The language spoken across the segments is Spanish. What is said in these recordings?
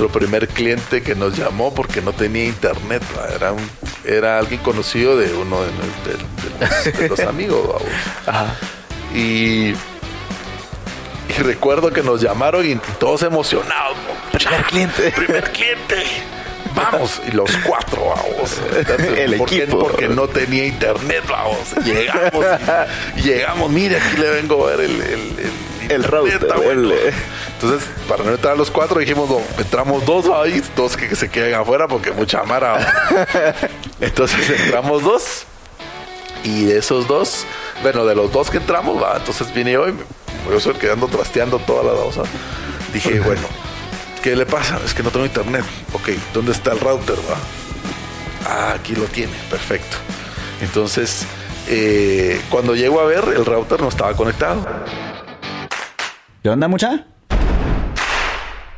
nuestro primer cliente que nos llamó porque no tenía internet. Era, un, era alguien conocido de uno de, los, amigos. Y, y, recuerdo que nos llamaron y todos emocionados. Primer cliente. Primer cliente. Vamos, y los cuatro, vamos. El equipo. Porque no tenía internet, vamos. Llegamos, llegamos, mire, aquí le vengo a ver el, el, el, router. Entonces, para no entrar los cuatro, dijimos, no, entramos dos ahí, dos que, se queden afuera porque mucha mara. entonces entramos dos. Y de esos dos, bueno, de los dos que entramos, va, entonces vine hoy, yo estoy quedando trasteando toda la cosa. Dije, bueno, ¿qué le pasa? Es que no tengo internet. Ok, ¿dónde está el router? Va? Ah, aquí lo tiene, perfecto. Entonces, eh, cuando llego a ver, el router no estaba conectado. ¿Qué onda, mucha?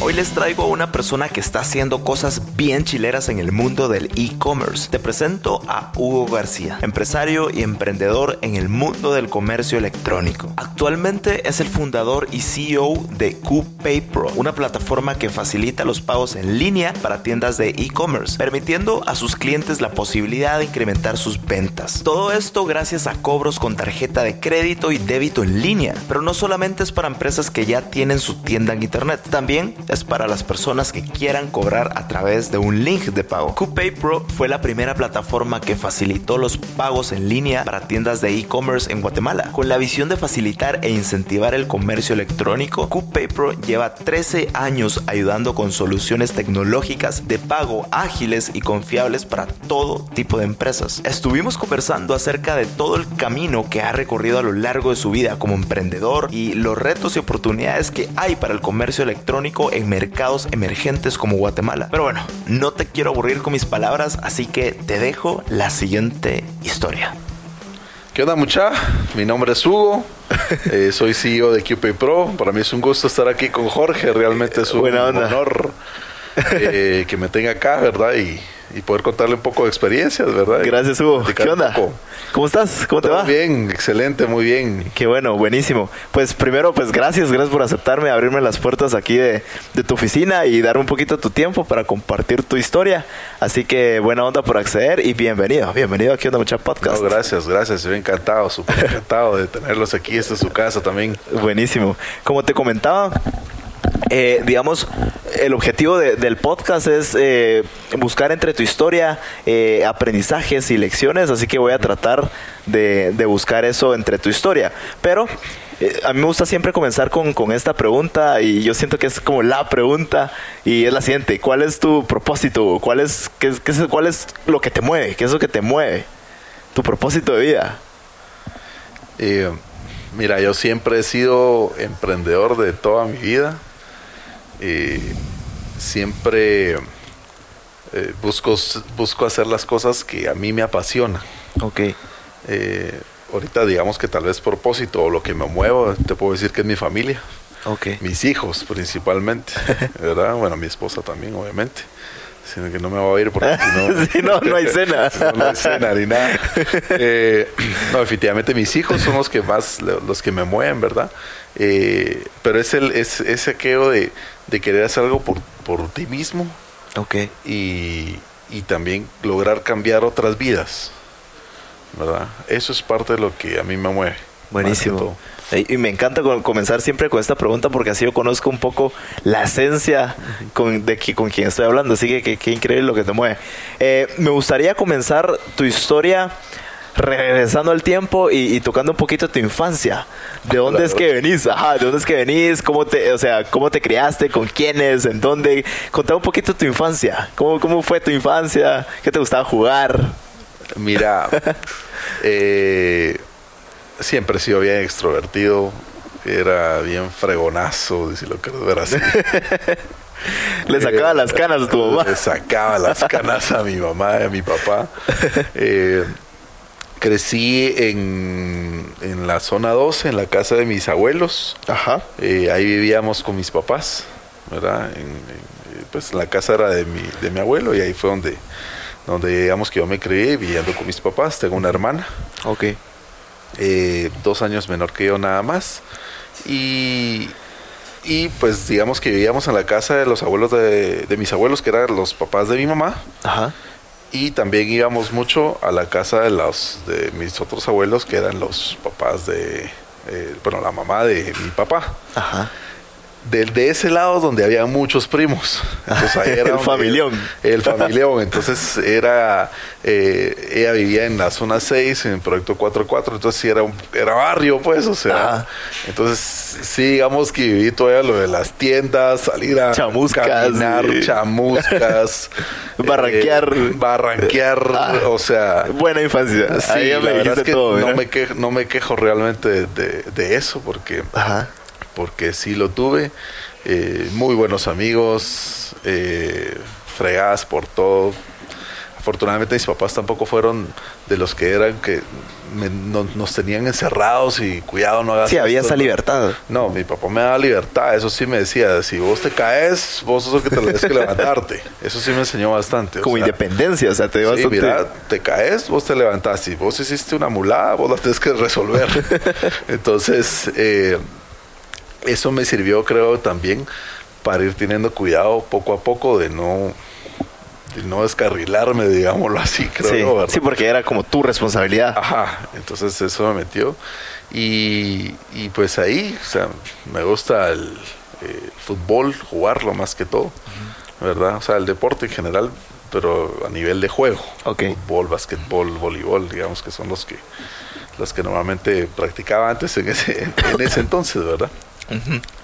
Hoy les traigo a una persona que está haciendo cosas bien chileras en el mundo del e-commerce. Te presento a Hugo García, empresario y emprendedor en el mundo del comercio electrónico. Actualmente es el fundador y CEO de QPay una plataforma que facilita los pagos en línea para tiendas de e-commerce, permitiendo a sus clientes la posibilidad de incrementar sus ventas. Todo esto gracias a cobros con tarjeta de crédito y débito en línea, pero no solamente es para empresas que ya tienen su tienda en internet, también es para las personas que quieran cobrar a través de un link de pago. QPay Pro fue la primera plataforma que facilitó los pagos en línea para tiendas de e-commerce en Guatemala. Con la visión de facilitar e incentivar el comercio electrónico, QPay lleva 13 años ayudando con soluciones tecnológicas de pago ágiles y confiables para todo tipo de empresas. Estuvimos conversando acerca de todo el camino que ha recorrido a lo largo de su vida como emprendedor y los retos y oportunidades que hay para el comercio electrónico en mercados emergentes como Guatemala. Pero bueno, no te quiero aburrir con mis palabras, así que te dejo la siguiente historia. ¿Qué onda mucha? Mi nombre es Hugo, eh, soy CEO de QP Pro. Para mí es un gusto estar aquí con Jorge, realmente es un honor eh, que me tenga acá, ¿verdad? Y y poder contarle un poco de experiencias, ¿verdad? Gracias, Hugo. ¿Qué onda? ¿Cómo estás? ¿Cómo te va? Bien, excelente, muy bien. Qué bueno, buenísimo. Pues primero, pues gracias, gracias por aceptarme, abrirme las puertas aquí de, tu oficina y dar un poquito de tu tiempo para compartir tu historia. Así que buena onda por acceder y bienvenido, bienvenido aquí a Onda Mucha Podcast. gracias, gracias, estoy encantado, súper encantado de tenerlos aquí. Esta es su casa también. Buenísimo. Como te comentaba, eh, digamos, el objetivo del podcast es eh, buscar entre tu historia eh, aprendizajes y lecciones, así que voy a tratar de, buscar eso entre tu historia. Pero a mí me gusta siempre comenzar con, esta pregunta y yo siento que es como la pregunta y es la siguiente, ¿cuál es tu propósito? ¿Cuál es, qué, cuál es lo que te mueve? ¿Qué es lo que te mueve? Tu propósito de vida. mira, yo siempre he sido emprendedor de toda mi vida eh, siempre eh, busco, busco hacer las cosas que a mí me apasiona. Ok. Eh, ahorita digamos que tal vez propósito o lo que me muevo, te puedo decir que es mi familia. Okay. Mis hijos principalmente, ¿verdad? Bueno, mi esposa también, obviamente. Sino que no me va a ir porque si no, no, hay cena. no, hay cena ni nada. Eh, no, definitivamente mis hijos son los que más, los que me mueven, ¿verdad? Pero es, el, es ese aquello de, de querer hacer algo por, por ti mismo. Ok. Y, y también lograr cambiar otras vidas. ¿Verdad? Eso es parte de lo que a mí me mueve. Buenísimo. Y me encanta comenzar siempre con esta pregunta porque así yo conozco un poco la esencia con, de con quien estoy hablando. Así que qué increíble lo que te mueve. Eh, me gustaría comenzar tu historia regresando al tiempo y, y tocando un poquito tu infancia. ¿De dónde Claro. es que venís? Ajá, ¿de dónde es que venís? ¿Cómo te, o sea, cómo te criaste? ¿Con quiénes? ¿En dónde? Contá un poquito tu infancia. ¿Cómo, cómo fue tu infancia? ¿Qué te gustaba jugar? Mira, eh, siempre he sido bien extrovertido. Era bien fregonazo, si lo quieres ver así. Le sacaba Eh, las canas a tu mamá. Le sacaba las canas a mi mamá y a mi papá. Eh, crecí en, en la zona 12, en la casa de mis abuelos. Ajá. Eh, ahí vivíamos con mis papás, ¿verdad? En, en- pues la casa era de mi, de mi abuelo y ahí fue donde, donde digamos que yo me crié viviendo con mis papás. Tengo una hermana, Ok. eh, dos años menor que yo nada más. Y, y pues digamos que vivíamos en la casa de los abuelos de, de mis abuelos, que eran los papás de mi mamá. Ajá. Y también íbamos mucho a la casa de los de mis otros abuelos, que eran los papás de, eh, bueno, la mamá de mi papá. Ajá. Del de ese lado donde había muchos primos. Entonces ahí era El familión. El familión. Entonces era, eh, ella vivía en la zona 6, en el proyecto 44, entonces sí era, un, era barrio, pues, o sea. Entonces sí, digamos que viví todavía lo de las tiendas, salir a Chamuscas, caminar, chamuscas. Barranquear. eh, barranquear, Ah. o sea. Buena infancia. Sí, Ahí me verdad dijiste es que todo, no me, quejo, no me quejo realmente de, de- de eso, porque Ajá. Porque sí lo tuve. eh, muy buenos amigos, eh, fregadas por todo. Afortunadamente mis papás tampoco fueron de los que eran que me- no- nos tenían encerrados y cuidado no hagas Sí, había esto, esa no". libertad. No, mi papá me daba libertad, eso sí me decía, si vos te caes, vos sos el que te tienes que levantarte. Eso sí me enseñó bastante. o Como sea, independencia, o sea, te dio Sí, mira, te caes, vos te levantás. Si vos hiciste una mulada, vos la tienes que resolver. Entonces, eh, eso me sirvió, creo, también para ir teniendo cuidado poco a poco de no, de no descarrilarme, digámoslo así, creo sí, porque era como tu responsabilidad. Ajá, entonces eso me metió. Y, y pues ahí, o sea, me gusta el eh, fútbol, jugarlo más que todo, ¿verdad? O sea, el deporte en general, pero a nivel de juego. Fútbol, basquetbol, voleibol, digamos que son los que los que normalmente practicaba antes en ese, en ese entonces, ¿verdad?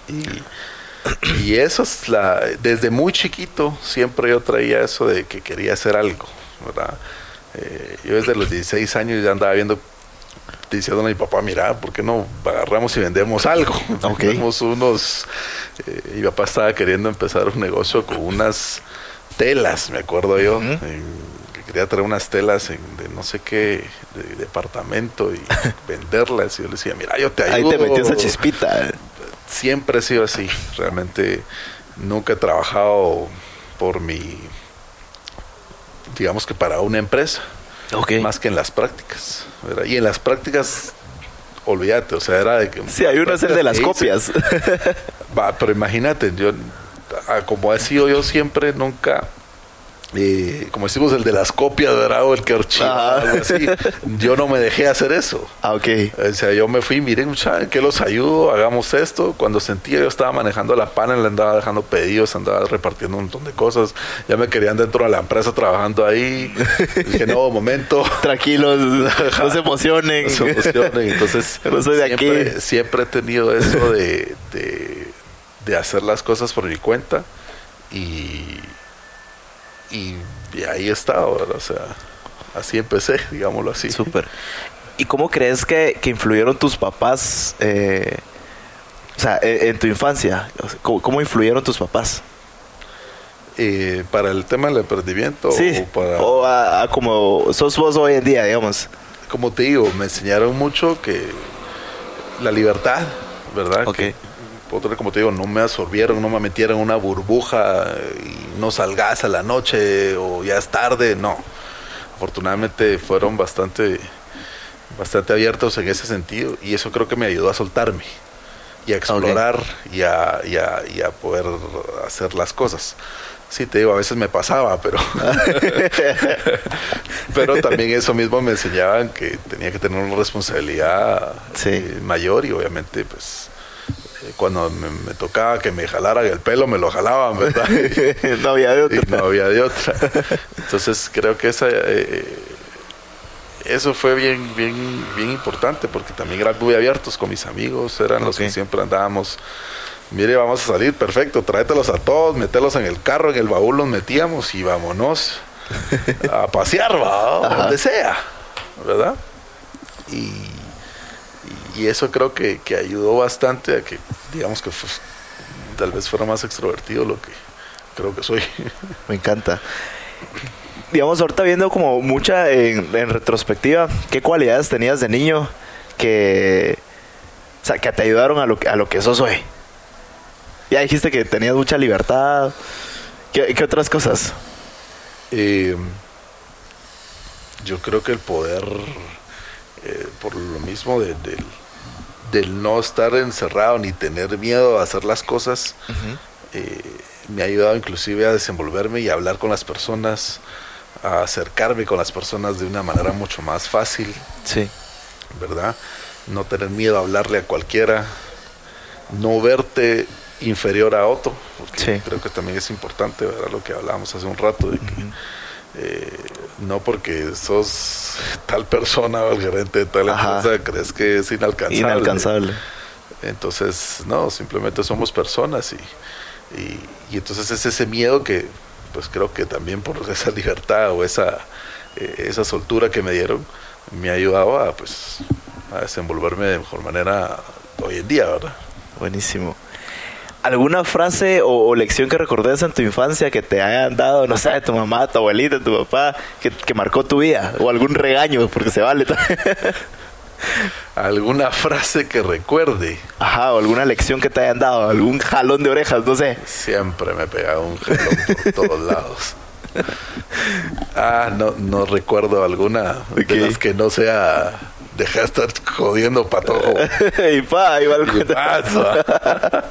Y, y eso es la. Desde muy chiquito siempre yo traía eso de que quería hacer algo, ¿verdad? Eh, yo desde los 16 años ya andaba viendo, diciendo a mi papá, mira, ¿por qué no agarramos y vendemos algo? Ok. Vendemos unos. eh, mi papá estaba queriendo empezar un negocio con unas telas, me acuerdo yo. Ujú. en- que quería traer unas telas en- de no sé qué de departamento y venderlas. Y yo le decía, mira, yo te Ahí ayudo. te metió esa chispita. Siempre he sido así. Realmente nunca he trabajado por mi, digamos que para una empresa, más que en las prácticas. ¿verdad? Y en las prácticas, olvídate, o sea, era de que... Sí, hay uno es el de las hice- copias. Va, pero imagínate, yo, ah, como he sido yo siempre, nunca, eh, como decimos, el de las copias, ¿verdad? O el que archiva, Ajá. algo así. Yo no me dejé hacer eso. ah, ok. O sea, yo me fui, miren, muchachos, que los ayudo, hagamos esto. Cuando sentía yo estaba manejando la pana, le andaba dejando pedidos, andaba repartiendo un montón de cosas. Ya me querían dentro de la empresa trabajando ahí. Dije, no, momento. Tranquilos, no se emocionen. No se emocionen. Entonces, No soy de siempre, aquí. siempre he tenido eso de, de, de hacer las cosas por mi cuenta. Y, y, y ahí he estado, ¿verdad? O sea, así empecé, digámoslo así. Súper. ¿Y cómo crees que, que influyeron tus papás, eh, o sea, en, en tu infancia? ¿Cómo, cómo influyeron tus papás? Eh, para el tema del emprendimiento Sí, o para o a, a como sos vos hoy en día, digamos. como te digo me enseñaron mucho que la libertad verdad Ok. Que, otra, como te digo no me absorbieron no me metieron en una burbuja y no salgas a la noche o ya es tarde no afortunadamente fueron bastante bastante abiertos en ese sentido y eso creo que me ayudó a soltarme y a explorar y, a, y a- y a poder hacer las cosas. Sí, te digo, a veces me pasaba, pero pero también eso mismo me enseñaban que tenía que tener una responsabilidad Sí. mayor y obviamente pues cuando me, me tocaba que me jalaran el pelo me lo jalaban, ¿verdad? no había de otra. y no había de otra. Entonces creo que esa, eh, eso fue bien, bien, bien importante porque también eran muy abiertos con mis amigos, eran los que siempre andábamos. Mire, vamos a salir, perfecto, tráetelos a todos, meterlos en el carro, en el baúl los metíamos y vámonos a pasear, va, donde sea, ¿verdad? Y, y eso creo que, que ayudó bastante a que, digamos que pues, tal vez fuera más extrovertido lo que creo que soy. Me encanta. Digamos, ahorita viendo como mucha en, en retrospectiva, ¿qué cualidades tenías de niño que, o sea, que te ayudaron a lo, que- a lo que sos hoy? Ya dijiste que tenías mucha libertad. ¿Qué, qué otras cosas? Eh, yo creo que el poder, eh, por lo mismo de- del, del no estar encerrado ni tener miedo a hacer las cosas, eh, me ha ayudado inclusive a desenvolverme y a hablar con las personas, a acercarme con las personas de una manera mucho más fácil, Sí. ¿verdad? No tener miedo a hablarle a cualquiera, no verte inferior a otro, porque Sí. creo que también es importante, ¿verdad? Lo que hablábamos hace un rato, de que eh, no porque sos tal persona o el gerente de tal Ajá. empresa crees que es inalcanzable. Inalcanzable. Entonces, no, simplemente somos personas y, y, y entonces es ese miedo que, pues creo que también por esa libertad o esa, eh, esa soltura que me dieron, me ha ayudado a, pues, a desenvolverme de mejor manera hoy en día, ¿verdad? Buenísimo. ¿Alguna frase o, o lección que recordes en tu infancia que te hayan dado, no sé, tu mamá, tu abuelita, tu papá, que, que marcó tu vida? O algún regaño, porque se vale. Alguna frase que recuerde, Ajá, o alguna lección que te hayan dado, algún jalón de orejas, no sé. siempre me pegaba un jalón por todos lados. Ah, no, no recuerdo alguna de las que no sea dejar de estar jodiendo patojo. y pa, igual. ¿Qué pasa?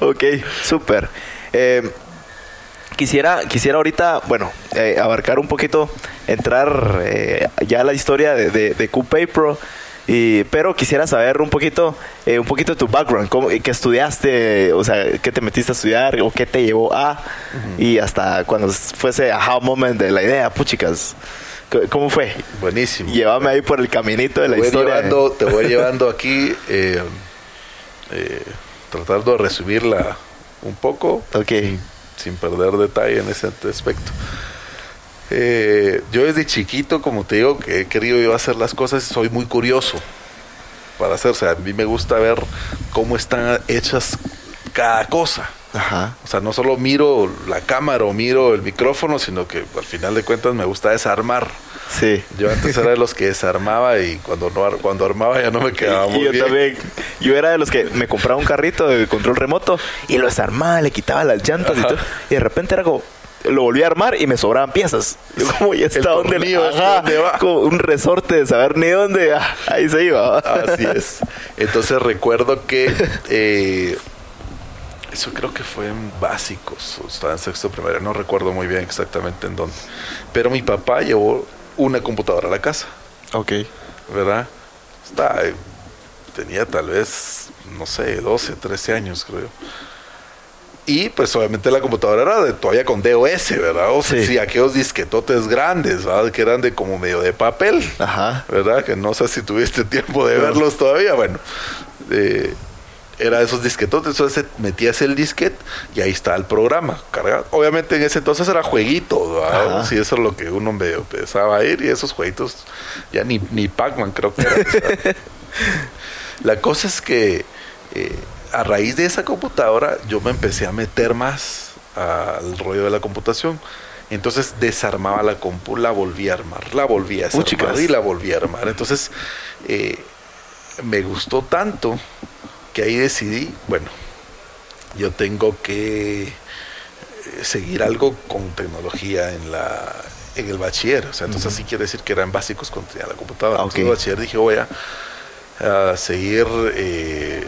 ok, súper. Eh, quisiera, quisiera ahorita, bueno, eh, abarcar un poquito, entrar eh, ya a la historia de, de, de Pro. Y, pero quisiera saber un poquito, eh, un poquito de tu background, cómo, qué estudiaste, o sea, qué te metiste a estudiar o qué te llevó a, y hasta cuando fuese aha moment de la idea, puchicas, ¿cómo fue? Buenísimo. Llévame ahí por el caminito de la te historia. llevando, te voy llevando aquí, eh, eh, tratando de resumirla un poco, Ok, sin perder detalle en ese aspecto. Eh, yo desde chiquito, como te digo, que he querido yo hacer las cosas, soy muy curioso para hacer. O a mí me gusta ver cómo están hechas cada cosa. Ajá, O sea, no solo miro la cámara o miro el micrófono, sino que al final de cuentas me gusta desarmar. sí. Yo antes era de los que desarmaba y cuando no cuando armaba ya no me quedaba Y muy yo bien. también. Yo era de los que me compraba un carrito de control remoto y lo desarmaba, le quitaba las llantas y todo. Y de repente era como, lo volví a armar y me sobraban piezas. Yo como, ¿y está dónde va? Como un resorte de saber ni dónde. ah, ahí se iba. Así es. Entonces recuerdo que eh, eso creo que fue en básicos, o estaba en sexto primaria, no recuerdo muy bien exactamente en dónde. Pero mi papá llevó una computadora a la casa, Ok. ¿verdad? Está, eh, tenía tal vez, no sé, 12, 13 años, creo. Y pues obviamente la computadora era de, todavía con DOS, ¿verdad? O sea, Sí. sí, aquellos disquetotes grandes, ¿verdad? Que eran de como medio de papel. Ajá. ¿verdad? Que no sé si tuviste tiempo de verlos todavía. Bueno, eh, era esos disquetotes. Entonces metías el disquete y ahí está el programa cargado. Obviamente en ese entonces era jueguito, ¿verdad? Ajá. Sí, eso es lo que uno medio empezaba a ir y esos jueguitos ya ni, ni Pac-Man creo que era. La cosa es que eh, a raíz de esa computadora yo me empecé a meter más al rollo de la computación. Entonces desarmaba la compu, la volví a armar, la volví a desarmar y la volví a armar. Entonces eh, me gustó tanto que ahí decidí, bueno, yo tengo que eh, seguir algo con tecnología en la en el bachiller. O sea, entonces así quiere decir que eran básicos cuando tenía la computadora. Ah, Entonces, ok. en el bachiller dije, voy a, a seguir eh,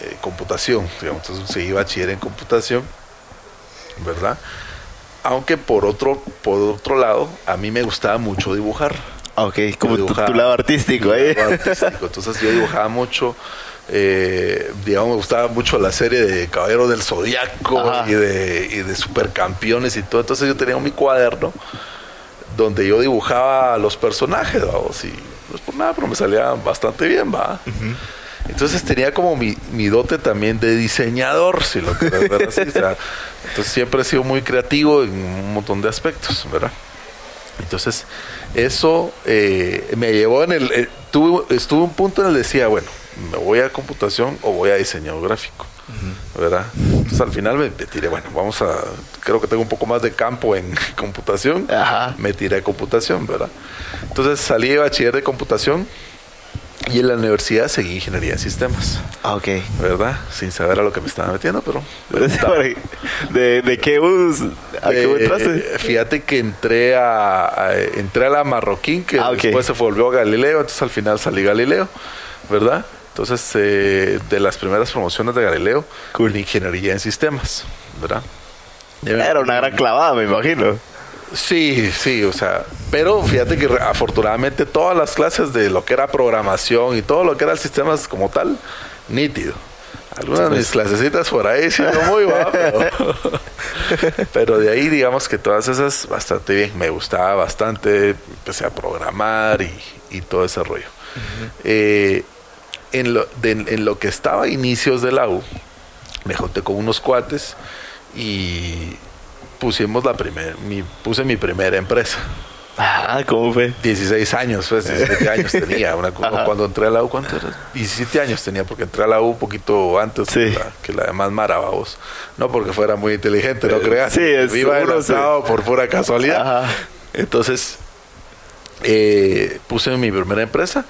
eh, computación. Digamos. Entonces seguí bachiller en computación, ¿verdad? Aunque por otro, por otro lado, a mí me gustaba mucho dibujar. Ok, como tu, dibujaba. tu lado artístico ahí. Lado artístico. Entonces yo dibujaba mucho, eh, digamos, me gustaba mucho la serie de Caballeros del Zodiaco y de, y de Supercampeones y todo. Entonces yo tenía mi cuaderno donde yo dibujaba los personajes, vamos, y no es por nada, pero me salía bastante bien, va. Entonces tenía como mi, mi, dote también de diseñador, si lo quieres ver así. o sea, entonces siempre he sido muy creativo en un montón de aspectos, ¿verdad? Entonces, eso eh, me llevó en el... Eh, tuve, estuve un punto en el que decía, bueno, me voy a computación o voy a diseño gráfico, ¿verdad? Entonces al final me, tiré, bueno, vamos a... Creo que tengo un poco más de campo en computación. Me tiré a computación, ¿verdad? Entonces salí de bachiller de computación y en la universidad seguí ingeniería de sistemas. Ah, ok. ¿Verdad? Sin saber a lo que me estaba metiendo, pero. ¿De, de qué bus? ¿A qué entraste? Fíjate que entré a, entré a la Marroquín, que ah, después se volvió a Galileo, entonces al final salí Galileo, ¿verdad? Entonces, eh, de las primeras promociones de Galileo, con ingeniería en sistemas, ¿verdad? Era una gran clavada, me imagino. Sí, sí, o sea, pero fíjate que afortunadamente todas las clases de lo que era programación y todo lo que era el sistema como tal, nítido. Algunas de mis clasecitas por ahí sí no muy va, pero, de ahí digamos que todas esas bastante bien, me gustaba bastante, empecé a programar y, todo ese rollo. Eh, en, lo, en lo que estaba a inicios de la U, me junté con unos cuates y pusimos la primera, mi, puse mi primera empresa. Ah, ¿cómo fue? 16 años, pues 17 años tenía. Una, cuando entré a la U, ¿cuánto era? 17 años tenía, porque entré a la U un poquito antes que, la, que la demás vos. No porque fuera muy inteligente, no eh, creas. Sí, es Iba lanzado por pura casualidad. Entonces, eh, puse mi primera empresa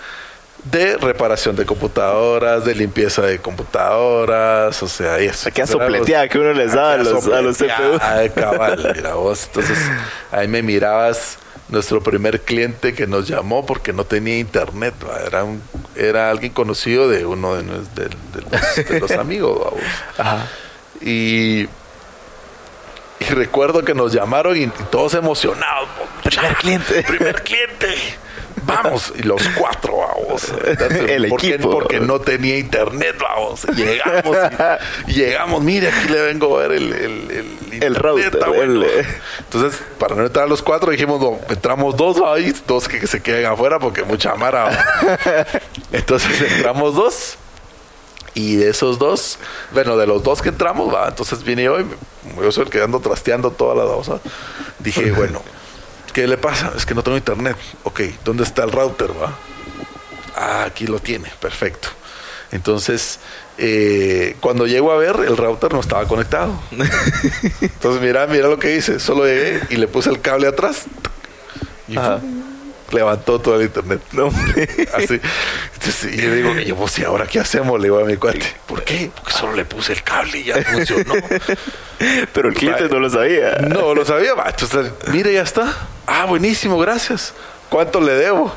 de reparación de computadoras, de limpieza de computadoras, o sea, y eso. Aquí a sopleteada que uno les da a los, a los CPU. cabal, mira vos. Entonces, ahí me mirabas nuestro primer cliente que nos llamó porque no tenía internet, era un, era alguien conocido de uno de, de, los, amigos, Ajá. Y, y recuerdo que nos llamaron y todos emocionados. Primer cliente. Primer cliente vamos, y los cuatro, vamos. el equipo. Porque no tenía internet, vamos. Llegamos, y, llegamos, mire, aquí le vengo a ver el, el, el, router. Entonces, para no entrar los cuatro, dijimos, no, entramos dos ahí, dos que, se queden afuera porque mucha mara. Entonces entramos dos. Y de esos dos, bueno, de los dos que entramos, va, entonces vine yo y yo soy el que ando trasteando toda la cosa. Dije, bueno, ¿Qué le pasa? Es que no tengo internet. Ok, ¿dónde está el router? Va? Ah, aquí lo tiene, perfecto. Entonces, eh, cuando llego a ver, el router no estaba conectado. Entonces, mira, mira lo que hice. Solo llegué y le puse el cable atrás. Y levantó todo el internet. No, Así. Entonces, y yo digo, yo, pues, ¿y ahora qué hacemos? Le digo a mi cuate. ¿Por qué? Porque solo le puse el cable y ya funcionó. Pero el cliente no lo sabía. No lo sabía. Entonces, mire, ya está. Ah, buenísimo, gracias. ¿Cuánto le debo?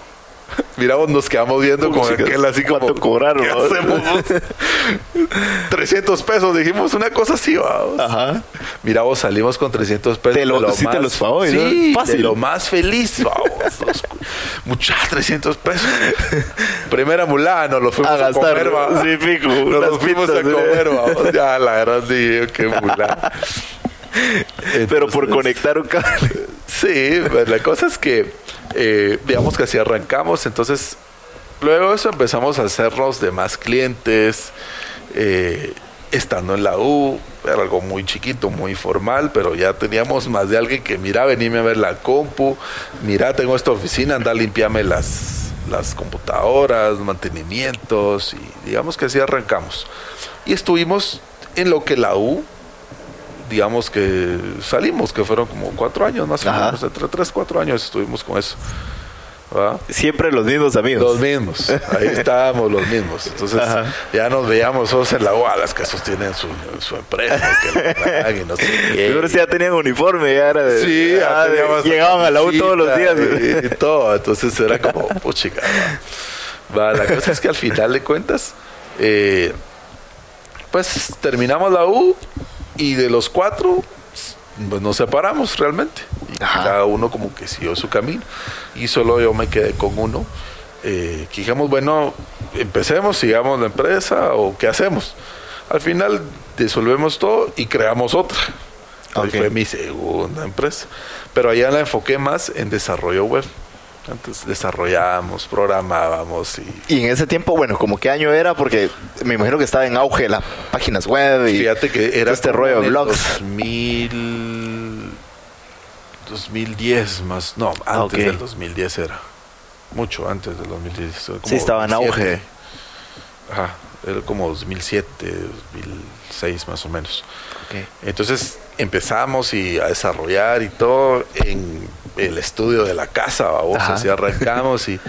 Miramos, nos quedamos viendo con aquel así como. ¿Cuánto cobraron? ¿Qué hacemos? 300 pesos, dijimos una cosa así, vamos. Ajá. Mira, salimos con 300 pesos. Te lo, de lo sí más, te los favor, sí, Fácil. De lo más feliz, vamos. Muchas 300 pesos. Primera mulada, nos lo fuimos a, comer, vamos. Sí, pico. Nos lo fuimos a comer, vamos. Ya, la verdad, dije, qué mulada. Pero por conectar un cable. Sí, pues, la cosa es que, eh, digamos que así arrancamos, entonces luego eso empezamos a hacernos de más clientes, eh, estando en la U, era algo muy chiquito, muy formal, pero ya teníamos más de alguien que, mira, venime a ver la compu, mira, tengo esta oficina, anda a limpiarme las, las computadoras, mantenimientos, y digamos que así arrancamos. Y estuvimos en lo que la U digamos que salimos, que fueron como cuatro años más o menos, entre tres, cuatro años estuvimos con eso. Siempre los mismos amigos. Los mismos, ahí estábamos los mismos. Entonces ya nos veíamos todos en la UA, las que sostienen su, su empresa, que no sé ya tenían uniforme, ya era de, sí, ah, llegaban a la U todos los días. Y, todo, entonces era como, puchica. Va, la cosa es que al final de cuentas, eh, pues terminamos la U y de los cuatro, pues nos separamos realmente. Y cada uno como que siguió su camino. Y solo yo me quedé con uno. Eh, que dijimos, bueno, empecemos, sigamos la empresa o qué hacemos. Al final disolvemos todo y creamos otra. Ahí Ok. fue mi segunda empresa. Pero allá la enfoqué más en desarrollo web. Antes desarrollábamos, programábamos y Y en ese tiempo, bueno, ¿como qué año era? Porque me imagino que estaba en auge las páginas web y Fíjate que era este rollo de el blogs. 2000, 2010 más, no, antes Ah, ok. del 2010 era. Mucho antes del 2010. como Sí, estaba en 2007. auge. Ajá, era como 2007, 2006 más o menos. Ok. Entonces empezamos y a desarrollar y todo en el estudio de la casa, vamos, Ajá. así arrancamos y,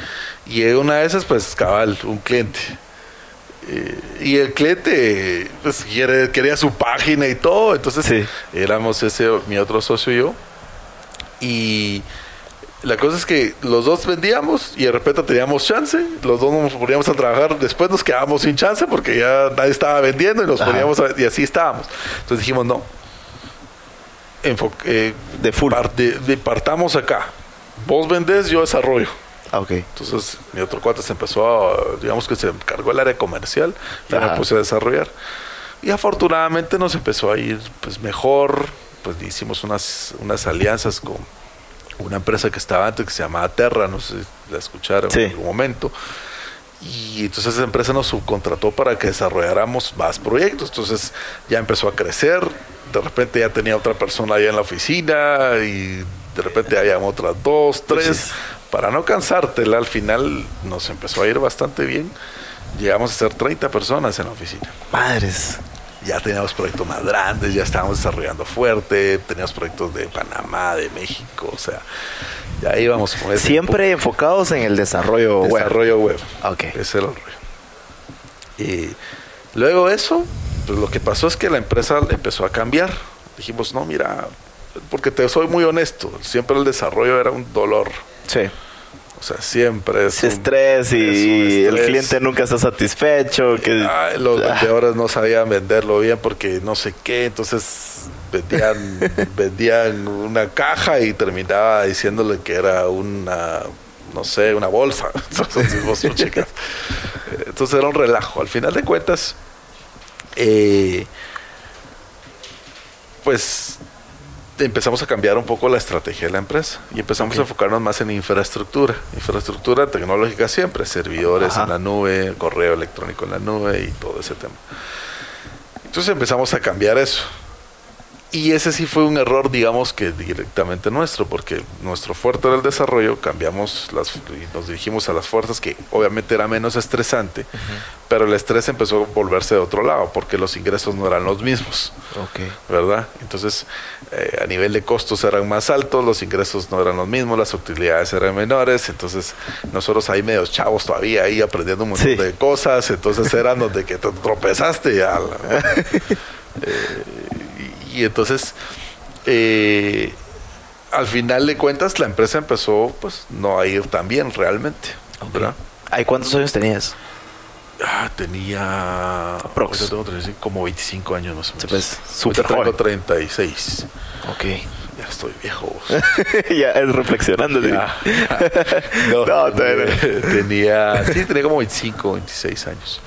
y una de esas pues cabal, un cliente. Eh, y el cliente pues quiere- quería su página y todo, entonces Sí. éramos ese, mi otro socio y yo. Y la cosa es que los dos vendíamos y de repente teníamos chance, los dos nos poníamos a trabajar, después nos quedábamos sin chance porque ya nadie estaba vendiendo y nos Ajá. poníamos a- y así estábamos. Entonces dijimos, no, Enfo- eh, De full. par- de- de- partamos acá. Vos vendés, yo desarrollo. Ah, ok. Entonces mi otro cuate se empezó a, digamos que se encargó el área comercial y me puse a desarrollar. Y afortunadamente nos empezó a ir pues mejor, pues hicimos unas, unas alianzas con una empresa que estaba antes que se llamaba Terra, no sé si la escucharon Sí. en algún momento. Y entonces esa empresa nos subcontrató para que desarrolláramos más proyectos. Entonces ya empezó a crecer. De repente ya tenía otra persona allá en la oficina y de repente había otras dos, tres. Pues sí. Para no cansártela, al final nos empezó a ir bastante bien. Llegamos a ser 30 personas en la oficina. Madres. Ya teníamos proyectos más grandes, ya estábamos desarrollando fuerte, teníamos proyectos de Panamá, de México, o sea, ya íbamos con ese Siempre enfocados en el desarrollo web. desarrollo web. Ah, Ok. Ese era el rollo. Y luego eso, pues lo que pasó es que la empresa empezó a cambiar. Dijimos, no, mira, porque te soy muy honesto, siempre el desarrollo era un dolor. Sí. O sea, siempre es un- estrés y es un el cliente nunca está satisfecho. Que, Ay, los Ah, vendedores no sabían venderlo bien porque no sé qué, entonces vendían, vendían una caja y terminaba diciéndole que era una, no sé, una bolsa. Entonces, vos lo checas. Entonces era un relajo. Al final de cuentas, eh, pues empezamos a cambiar un poco la estrategia de la empresa y empezamos a enfocarnos más en infraestructura, infraestructura tecnológica siempre, servidores Ajá. en la nube, correo electrónico en la nube y todo ese tema. Entonces empezamos a cambiar eso. Y ese sí fue un error, digamos que directamente nuestro, porque nuestro fuerte era el desarrollo, cambiamos las, y nos dirigimos a las fuerzas que obviamente era menos estresante, pero el estrés empezó a volverse de otro lado, porque los ingresos no eran los mismos. ok. ¿verdad? Entonces, eh, a nivel de costos eran más altos, los ingresos no eran los mismos, las utilidades eran menores, entonces nosotros ahí medios chavos todavía ahí aprendiendo un montón Sí. de cosas, entonces eran donde que te tropezaste ya. Eh, y, entonces, eh, al final de cuentas, la empresa empezó pues no a ir tan bien realmente, ¿verdad? Ay, ¿cuántos años tenías? Ah, tenía Aprox. ahorita tengo 35, como 25 años más o menos. Sí, pues, súper tengo joven. 36. Ok. Ya estoy viejo. ya es reflexionando. sí. Ya. no, No, tenía, todavía tenía- sí, tenía como 25, 26 años,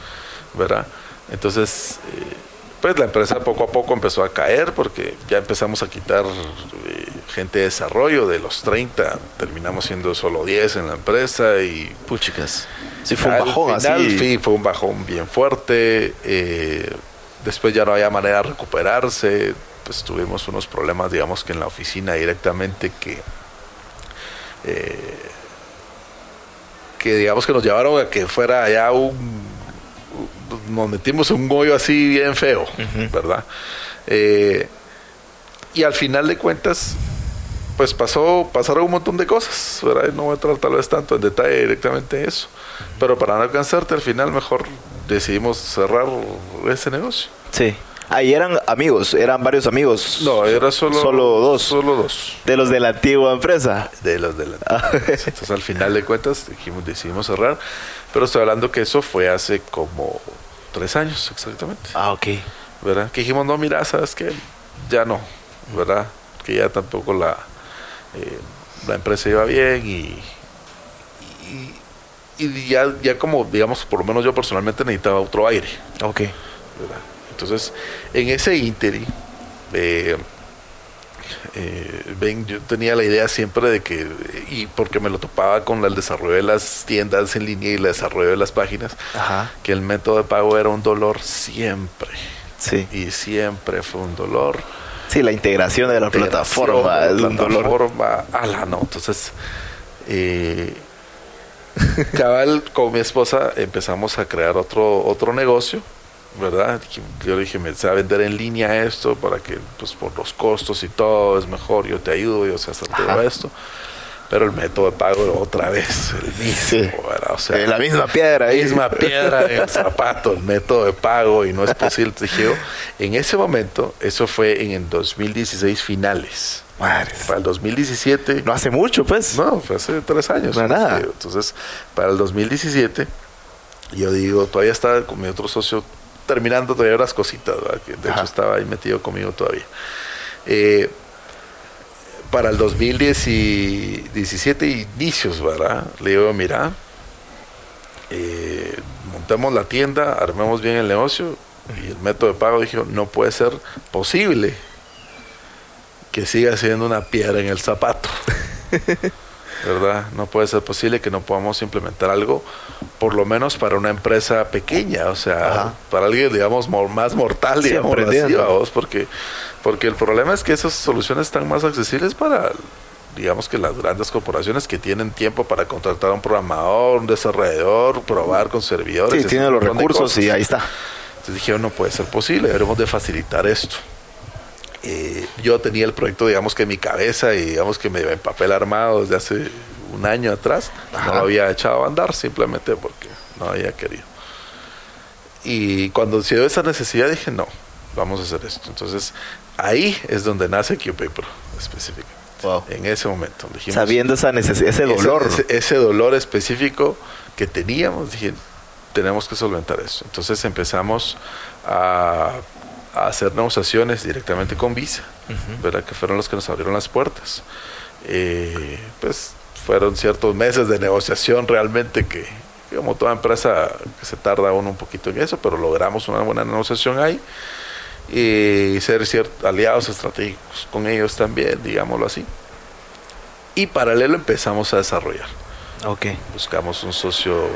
¿verdad? Entonces, eh, pues la empresa poco a poco empezó a caer porque ya empezamos a quitar eh, gente de desarrollo de los 30, terminamos siendo solo 10 en la empresa y Puchicas. Sí, fue un bajón final, así. Sí, fue un bajón bien fuerte. eh, después ya no había manera de recuperarse. Pues tuvimos unos problemas, digamos que en la oficina directamente que. eh, que digamos que nos llevaron a que fuera ya un. Nos metimos en un hoyo así bien feo, ¿verdad? Eh, y al final de cuentas, pues pasó, pasaron un montón de cosas, ¿verdad? No voy a entrar tal vez tanto en detalle directamente eso, pero para no alcanzarte al final mejor decidimos cerrar ese negocio. Sí. Ahí eran amigos, eran varios amigos. No, era solo, Solo dos. Solo dos De los de la antigua empresa. de los de la Ah. Entonces al final de cuentas dijimos, decidimos cerrar, pero estoy hablando que eso fue hace como tres años exactamente. Ah, ok. ¿verdad? Que dijimos, no, mira, sabes que ya no, ¿verdad? Que ya tampoco la, eh, la empresa iba bien y, y, y ya, ya como, digamos, por lo menos yo personalmente necesitaba otro aire, Ok. ¿verdad? Entonces, en ese ínterin, eh, eh, ven, yo tenía la idea siempre de que, y porque me lo topaba con el desarrollo de las tiendas en línea y el desarrollo de las páginas, Ajá. que el método de pago era un dolor siempre. Sí. Y siempre fue un dolor. Sí, la integración de la plataforma es un dolor. plataforma, ala, no. Entonces, eh, cabal, con mi esposa empezamos a crear otro, otro negocio, ¿verdad? Yo le dije, me sé a vender en línea esto para que, pues por los costos y todo, es mejor, yo te ayudo, yo sé hacer todo Ajá. esto. Pero el método de pago otra vez el mismo. O sea, Eh, la misma piedra misma piedra en el zapato, el método de pago y no es posible. Dije yo, en ese momento, eso fue en el 2016 finales. Madres. Para el 2017, No hace mucho, pues. no, fue hace tres años. No, nada. Entonces, para el 2017, yo digo, todavía estaba con mi otro socio terminando todavía unas cositas, ¿verdad? que de Ajá. hecho estaba ahí metido conmigo todavía. Eh, para el 2017, inicios, ¿verdad? Le digo, mira, eh, montemos la tienda, armemos bien el negocio y el método de pago, dije, no puede ser posible que siga siendo una piedra en el zapato. ¿Verdad? No puede ser posible que no podamos implementar algo, por lo menos para una empresa pequeña, o sea, Ajá. para alguien, digamos, más mortal, Sí, digamos, así, vamos, porque, porque el problema es que esas soluciones están más accesibles para, digamos, que las grandes corporaciones que tienen tiempo para contratar a un programador, un desarrollador, probar con servidores. Sí, ese tiene los recursos y ahí está. Entonces dije, no puede ser posible, debemos de facilitar esto. Eh, yo tenía el proyecto, digamos que en mi cabeza y digamos que me en papel armado desde hace un año atrás. Ajá. No lo había echado a andar simplemente porque no había querido. Y cuando se dio esa necesidad dije, no, vamos a hacer esto. Entonces ahí es donde nace QPaper específicamente. Wow. En ese momento. Dijimos, Sabiendo esa necesidad, ese ese- dolor. Ese, ese dolor específico que teníamos, dije, tenemos que solventar eso. Entonces empezamos a, a hacer negociaciones directamente con Visa, ¿verdad? Que fueron los que nos abrieron las puertas. Eh, pues fueron ciertos meses de negociación realmente que, como toda empresa, que se tarda uno un poquito en eso, pero logramos una buena negociación ahí y ser ciertos aliados estratégicos con ellos también, digámoslo así. Y paralelo empezamos a desarrollar. Ok. Buscamos un socio eh,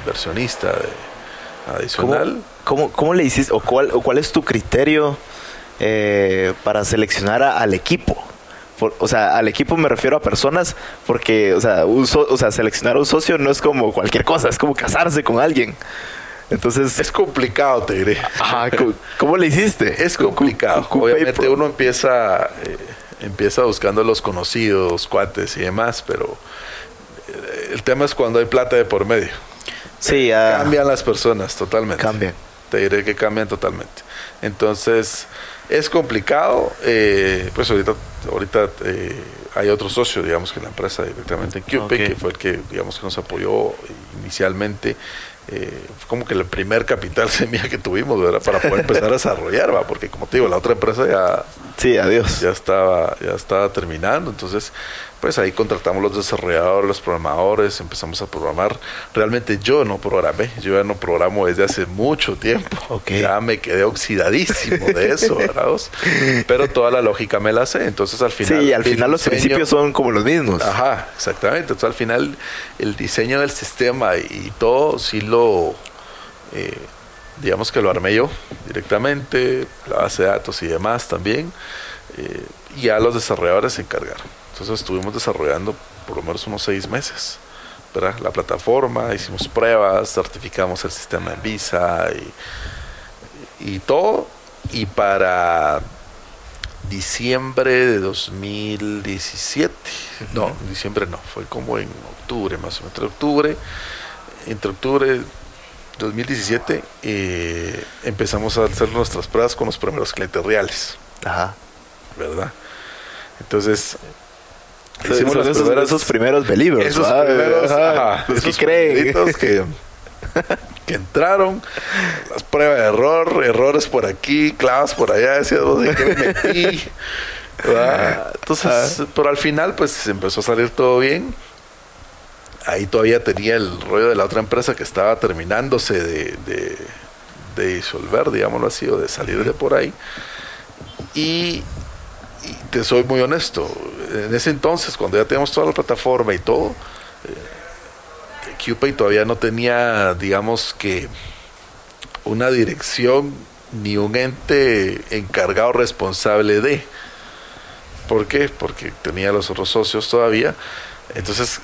inversionista de- ¿Cómo, adicional. cómo, cómo le hiciste o cuál, o cuál es tu criterio eh, para seleccionar a- al equipo? Por- o sea, al equipo me refiero a personas porque, o sea, un so- o sea, seleccionar a un socio no es como cualquier cosa, es como casarse con alguien. Entonces, Es complicado, te diré. ajá, ¿cómo, cómo le hiciste? Es complicado. Obviamente uno empieza, eh, empieza buscando los conocidos, cuates y demás, pero eh, el tema es cuando hay plata de por medio. Sí, Cambian las personas totalmente. cambian. Te diré que cambian totalmente. Entonces, es complicado. eh, pues ahorita, ahorita eh, hay otro socio, digamos, que la empresa directamente en Cupid, que fue el que, digamos, que nos apoyó inicialmente. eh, como que el primer capital semilla que tuvimos, ¿verdad? Para poder empezar a desarrollar, ¿va? Porque como te digo, la otra empresa ya, Sí, adiós. ya estaba ya estaba terminando entonces pues ahí contratamos los desarrolladores los programadores empezamos a programar realmente yo no programé yo ya no programo desde hace mucho tiempo Ok. ya me quedé oxidadísimo de eso ¿verdad? pero toda la lógica me la sé entonces al final Sí, al final los principios son como los mismos. Ajá, exactamente. Entonces al final el diseño del sistema y todo sí lo, eh, digamos que lo armé yo directamente, la base de datos y demás también. eh, y ya los desarrolladores se encargaron. Entonces estuvimos desarrollando por lo menos unos seis meses. ¿verdad? La plataforma, hicimos pruebas, certificamos el sistema en Visa y, y todo. Y para diciembre de 2017. No, diciembre no, fue como en octubre, más o menos. Entre octubre, entre octubre de 2017 eh, empezamos a hacer nuestras pruebas con los primeros clientes reales, Ajá. ¿verdad? Entonces, hicimos las esos, primeras- esos primeros believers. esos ¿va? primeros, Ajá, ajá, los que esos creen. que, que entraron, las pruebas de error, errores por aquí, clavas por allá, decías, "¿Vos ¿de qué me metí? ¿verdad? Entonces, pero al final, pues empezó a salir todo bien. Ahí todavía tenía el rollo de la otra empresa que estaba terminándose de, de, de disolver, digámoslo así, o de salir de por ahí. Y y te soy muy honesto, en ese entonces, cuando ya teníamos toda la plataforma y todo, eh, QPay todavía no tenía, digamos que, una dirección ni un ente encargado responsable de. ¿Por qué? Porque tenía los otros socios todavía. Entonces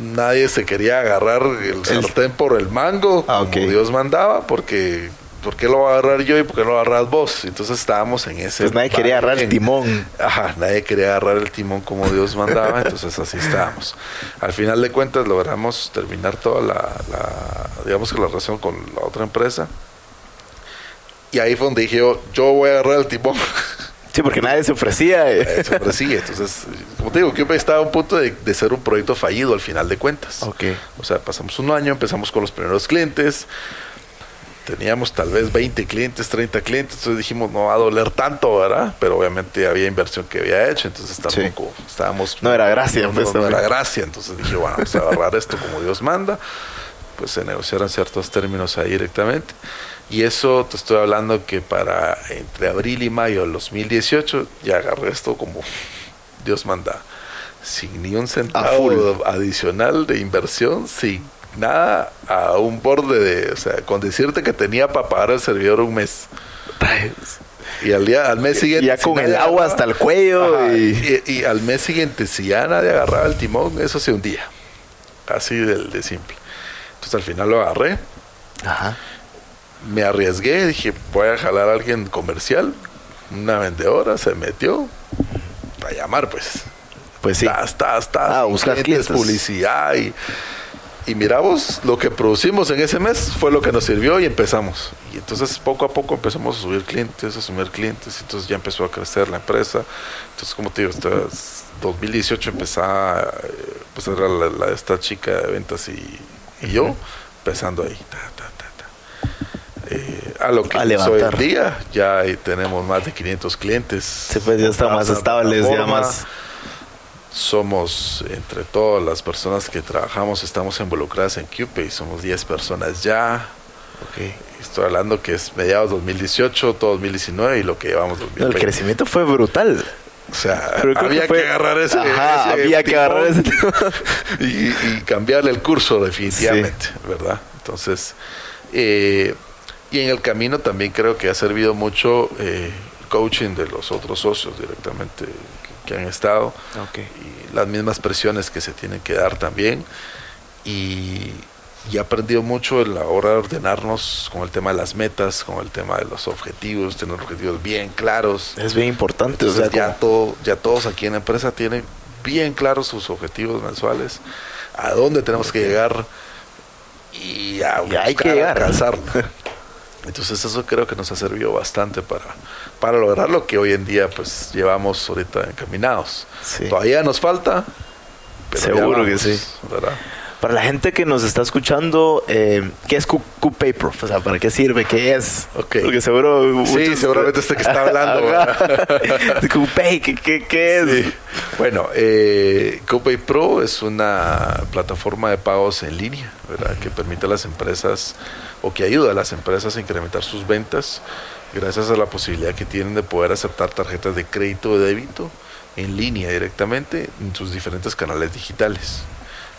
nadie se quería agarrar el sartén por el mango, Ah, como. Dios mandaba, porque ¿por qué lo voy a agarrar yo y por qué no lo agarras vos? Entonces estábamos en ese... Pues nadie quería agarrar el timón. Ajá, nadie quería agarrar el timón como Dios mandaba, entonces así estábamos. Al final de cuentas logramos terminar toda la, la- digamos que la relación con la otra empresa. Y ahí fue donde dije yo, yo voy a agarrar el timón. Sí, porque nadie se ofrecía. eh. Eso sí, entonces, como te digo, Cube estaba a un punto de, de ser un proyecto fallido al final de cuentas. Ok. O sea, pasamos un año, empezamos con los primeros clientes, teníamos tal vez 20 clientes, 30 clientes, entonces dijimos, no va a doler tanto, ¿verdad? Pero obviamente había inversión que había hecho, entonces tampoco estábamos... No era gracia, No, pues, no, no también. era gracia, entonces dije, bueno, vamos a agarrar esto como Dios manda, pues se negociaron ciertos términos ahí directamente. Y eso te estoy hablando que para entre abril y mayo del 2018 ya agarré esto como Dios manda, sin ni un centavo adicional de inversión, sin nada, a un borde de, o sea, con decirte que tenía para pagar el servidor un mes. Y al día, al mes siguiente. ya con el agua hasta el cuello. Ajá, y... y, y al mes siguiente, si ya nadie agarraba el timón, eso se hundía. Así de, de simple. Entonces al final lo agarré, Ajá. me arriesgué, dije, voy a jalar a alguien comercial, una vendedora, se metió, para llamar pues. Pues sí. Tas, tas, tas, Ah, buscar clientes. publicidad y, y miramos lo que producimos en ese mes fue lo que nos sirvió y empezamos. Y entonces poco a poco empezamos a subir clientes, a subir clientes, y entonces ya empezó a crecer la empresa. Entonces, como te digo, hasta 2018 empezaba, pues era la, la- esta chica de ventas y, y yo, empezando ahí. ta, ta, ta, ta. Eh, a lo que A en levantar. día, ya tenemos más de 500 clientes. Sí, pues ya está más estables, ya más. Somos entre todas las personas que trabajamos, estamos involucradas en QPay, somos 10 personas ya. Estoy hablando que es mediados 2018, todo 2019 y lo que llevamos No, 2020. el crecimiento fue brutal. O sea, había que agarrar ese, Ajá, ese había que agarrar ese y, y cambiarle el curso definitivamente, ¿verdad? Entonces, eh, y en el camino también creo que ha servido mucho eh, el coaching de los otros socios directamente que, han estado y las mismas presiones que se tienen que dar también. Y, y he aprendido mucho en la hora de ordenarnos con el tema de las metas, con el tema de los objetivos, tener objetivos bien claros. Es bien importante. O sea, ya, todo, ya todos aquí en la empresa tienen bien claros sus objetivos mensuales, a dónde tenemos que llegar y a Y hay que llegar. alcanzarlo. Entonces eso creo que nos ha servido bastante para, para lograr lo que hoy en día pues llevamos ahorita encaminados. Sí. Todavía nos falta. pero Seguro que sí. ¿verdad? Para la gente que nos está escuchando, eh, ¿qué es QPay Prof? O sea, ¿para qué sirve? ¿Qué es? Ok. Porque seguro... Sí, seguramente este que está hablando. QPay, ¿qué, qué, qué es? Sí. Bueno, eh, Pro es una plataforma de pagos en línea, ¿verdad? Que permite a las empresas o que ayuda a las empresas a incrementar sus ventas gracias a la posibilidad que tienen de poder aceptar tarjetas de crédito o débito en línea directamente en sus diferentes canales digitales.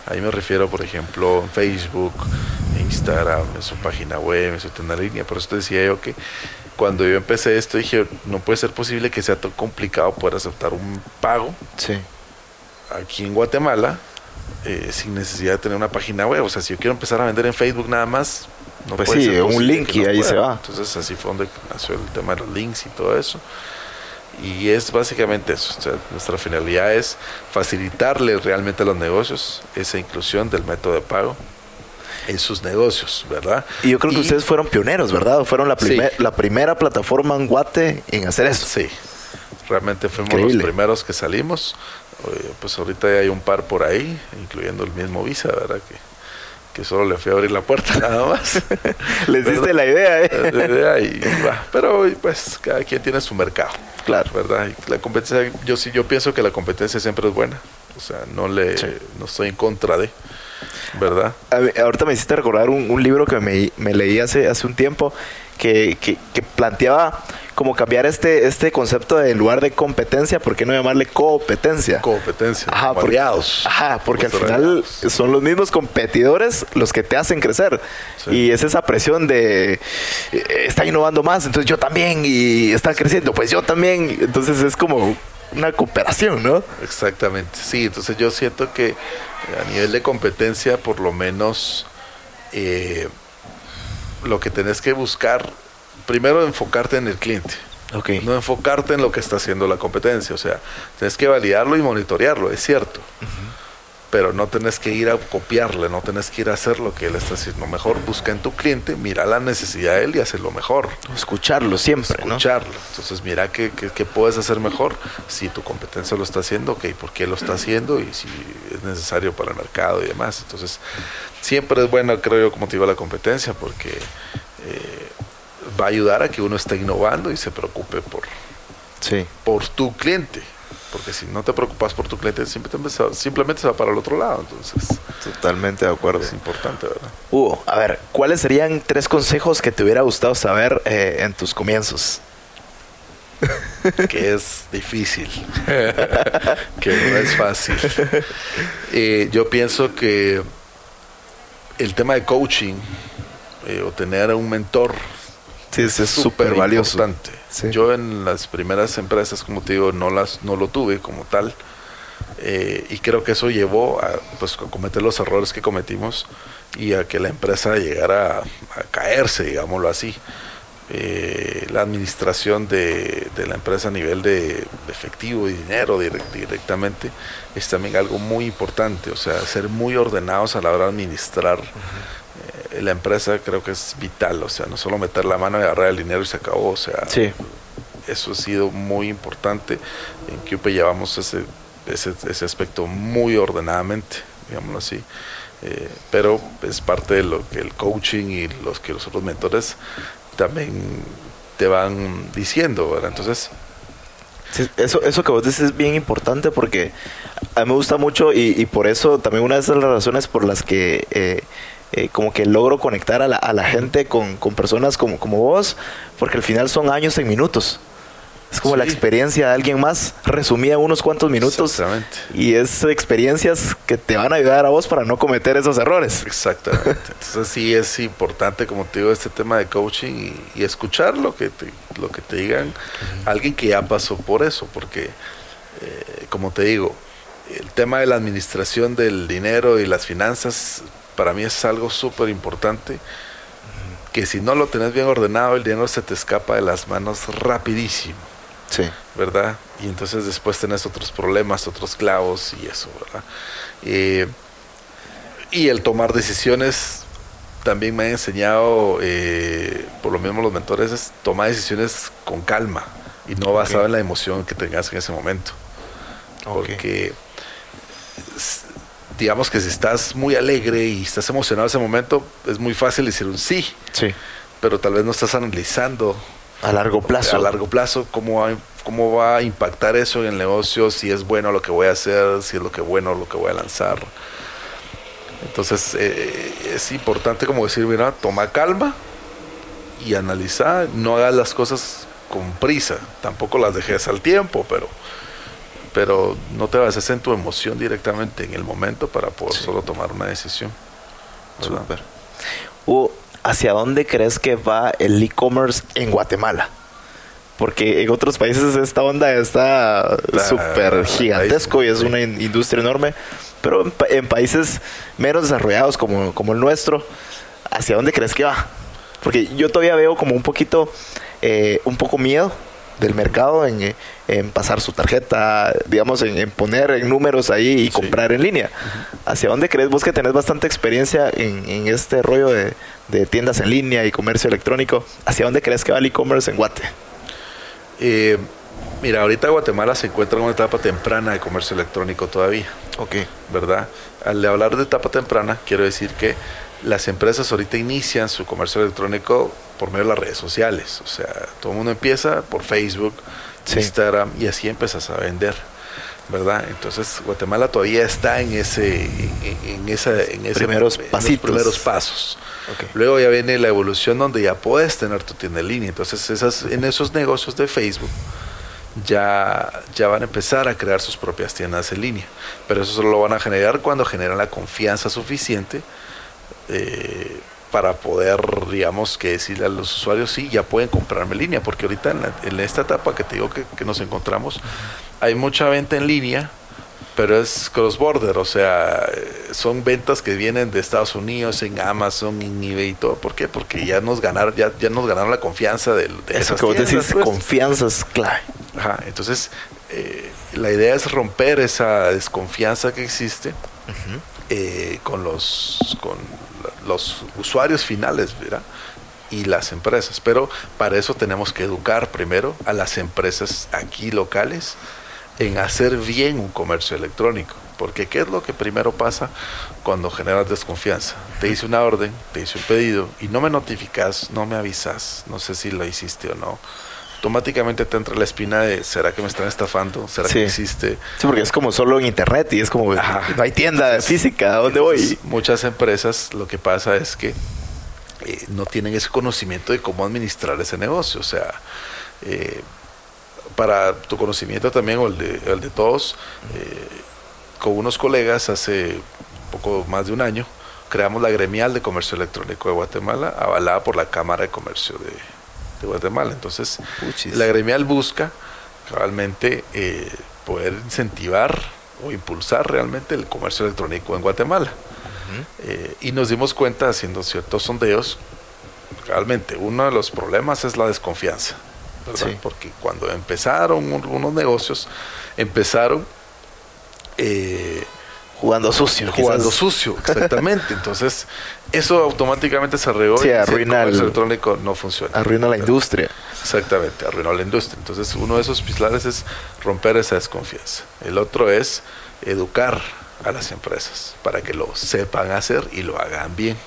Ahí me refiero, por ejemplo, en Facebook, Instagram, en su página web, en su tienda en línea. Por eso te decía yo que cuando yo empecé esto dije, no puede ser posible que sea tan complicado poder aceptar un pago Sí. aquí en Guatemala eh, sin necesidad de tener una página web. O sea, si yo quiero empezar a vender en Facebook nada más, no Pues sí, un link y no ahí se pueda. va. Entonces así fue donde nació el tema de los links y todo eso. Y es básicamente eso. O sea, nuestra finalidad es facilitarle realmente a los negocios esa inclusión del método de pago en sus negocios, ¿verdad? Y yo creo que Y- ustedes fueron pioneros, ¿verdad? Fueron la, Sí. primer- la primera plataforma en Guate en hacer eso. Sí, realmente fuimos Increíble. los primeros que salimos. Pues ahorita ya hay un par por ahí, incluyendo el mismo Visa, ¿verdad? Que, que solo le fui a abrir la puerta nada más. Les diste la idea, ¿eh? La idea y va. Pero pues cada quien tiene su mercado. Claro. ¿Verdad? Y la competencia, yo sí, yo pienso que la competencia siempre es buena. O sea, no le, Sí. no estoy en contra de. ¿Verdad? ahorita me hiciste recordar un, libro que me, me, leí hace, hace un tiempo que, que, que planteaba como cambiar este, este concepto de lugar de competencia, ¿por qué no llamarle competencia? Competencia, ajá, porque, ajá, porque al final son los mismos competidores los que te hacen crecer. Y es esa presión de eh, está innovando más, entonces yo también, y está creciendo, pues yo también. Entonces es como una cooperación, ¿no? Exactamente, sí, entonces yo siento que a nivel de competencia, por lo menos, eh, lo que tenés que buscar primero enfocarte en el cliente. No enfocarte en lo que está haciendo la competencia. O sea, tienes que validarlo y monitorearlo, es cierto. Pero no tenés que ir a copiarle, no tenés que ir a hacer lo que él está haciendo. Mejor busca en tu cliente, mira la necesidad de él y hacerlo mejor. Escucharlo siempre. Escucharlo. Entonces, mira qué, qué, puedes hacer mejor. Si tu competencia lo está haciendo, ok, ¿por qué lo está haciendo? Y si es necesario para el mercado y demás. Entonces, siempre es bueno, creo yo, como te digo, la competencia, porque. Eh, va a ayudar a que uno esté innovando y se preocupe por, sí. por tu cliente. Porque si no te preocupas por tu cliente, simplemente se va para el otro lado. Entonces, totalmente de acuerdo. Es importante, ¿verdad? Hugo, a ver, ¿cuáles serían tres consejos que te hubiera gustado saber eh, en tus comienzos? que es difícil, que no es fácil. Eh, yo pienso que el tema de coaching eh, o tener un mentor Sí, es súper valioso. Yo en las primeras empresas, como te digo, no las no lo tuve como tal. Eh, y creo que eso llevó a, pues, cometer los errores que cometimos y a que la empresa llegara a, caerse, digámoslo así. Eh, la administración de, la empresa a nivel de, efectivo y dinero directamente es también algo muy importante, o sea, ser muy ordenados a la hora de administrar la empresa creo que es vital, o sea, no solo meter la mano y agarrar el dinero y se acabó, o sea, eso ha sido muy importante. En QP llevamos ese, ese, ese aspecto muy ordenadamente, digámoslo así. Eh, pero es parte de lo que el coaching y los que los otros mentores también te van diciendo, ¿verdad? Entonces, eso, eso que vos dices es bien importante porque a mí me gusta mucho y, por eso también una de esas razones por las que eh, eh, como que logro conectar a la, a la gente con, con, personas como, como vos, porque al final son años en minutos. Es como la experiencia de alguien más resumida en unos cuantos minutos. Y es experiencias que te van a ayudar a vos para no cometer esos errores. Exactamente. Entonces sí es importante, como te digo, este tema de coaching y, escuchar lo que te, lo que te digan alguien que ya pasó por eso, porque eh, como te digo, el tema de la administración del dinero y las finanzas para mí es algo súper importante que si no lo tenés bien ordenado, el dinero se te escapa de las manos rapidísimo. Sí. ¿Verdad? Y entonces después tenés otros problemas, otros clavos y eso, ¿verdad? Eh, y el tomar decisiones también me ha enseñado, eh, por lo mismo los mentores, es tomar decisiones con calma y no basado en la emoción que tengas en ese momento. Porque digamos que si estás muy alegre y estás emocionado en ese momento, es muy fácil decir un sí. Sí. Pero tal vez no estás analizando a largo plazo. A largo plazo, cómo va, cómo va a impactar eso en el negocio, si es bueno lo que voy a hacer, si es lo que bueno lo que voy a lanzar. Entonces eh, es importante como decir, mira, toma calma y analiza, no hagas las cosas con prisa, tampoco las dejes al tiempo, pero pero no te bases en tu emoción directamente en el momento para poder solo tomar una decisión. Super. ¿Hacia dónde crees que va el e-commerce en Guatemala? Porque en otros países esta onda está súper gigantesco y es una industria enorme, pero en, países menos desarrollados como, como el nuestro, ¿hacia dónde crees que va? Porque yo todavía veo como un poquito, eh, un poco miedo del mercado en, en pasar su tarjeta, digamos, en, poner en números ahí y comprar en línea. ¿Hacia dónde crees vos que tenés bastante experiencia en, en este rollo de, de, tiendas en línea y comercio electrónico? ¿Hacia dónde crees que va el e-commerce en Guate? Eh, mira, ahorita Guatemala se encuentra en una etapa temprana de comercio electrónico todavía. Ok. ¿Verdad? Al hablar de etapa temprana, quiero decir que las empresas ahorita inician su comercio electrónico por medio de las redes sociales. O sea, todo el mundo empieza por Facebook, Instagram y así empiezas a vender. ¿verdad? Entonces Guatemala todavía está en ese, en, esa, en ese, primeros, en pasitos. primeros pasos. Luego ya viene la evolución donde ya puedes tener tu tienda en línea. Entonces esas, en esos negocios de Facebook ya, ya van a empezar a crear sus propias tiendas en línea. Pero eso solo lo van a generar cuando generan la confianza suficiente eh, para poder, digamos, que decirle a los usuarios, sí, ya pueden comprarme en línea. Porque ahorita en, la- en esta etapa que te digo que, que nos encontramos, hay mucha venta en línea, pero es cross-border, o sea, son ventas que vienen de Estados Unidos, en Amazon, en eBay y todo. ¿Por qué? Porque ya nos ganaron, ya, ya nos ganaron la confianza del- de, Eso esas que vos tiendas, decís, pues. confianza es clave. Ajá, entonces eh, la idea es romper esa desconfianza que existe eh, con los con los usuarios finales, ¿verdad? Y las empresas. Pero para eso tenemos que educar primero a las empresas aquí locales en hacer bien un comercio electrónico. Porque ¿qué es lo que primero pasa cuando generas desconfianza? Te hice una orden, te hice un pedido y no me notificas, no me avisas, no sé si lo hiciste o no. Automáticamente te entra la espina de ¿será que me están estafando? ¿Será Sí. que existe? Sí, porque es como solo en internet y es como, Ajá. no hay tienda física, ¿a dónde Entonces, voy? Muchas empresas lo que pasa es que eh, no tienen ese conocimiento de cómo administrar ese negocio. O sea, eh, para tu conocimiento también o el de, el de todos, eh, con unos colegas hace poco más de un año creamos la gremial de comercio electrónico de Guatemala, avalada por la Cámara de Comercio de, de Guatemala. Entonces, Puchis. la gremial busca realmente eh, poder incentivar o impulsar realmente el comercio electrónico en Guatemala. Eh, y nos dimos cuenta haciendo ciertos sondeos, realmente uno de los problemas es la desconfianza, porque cuando empezaron un- unos negocios, empezaron eh, Jugando sucio. jugando quizás. sucio, exactamente. Entonces, eso automáticamente se regó Sí, y el arruina comercio el- electrónico no funciona. Arruina la industria. Exactamente, arruinó la industria. Entonces, uno de esos pilares es romper esa desconfianza. El otro es educar a las empresas para que lo sepan hacer y lo hagan bien,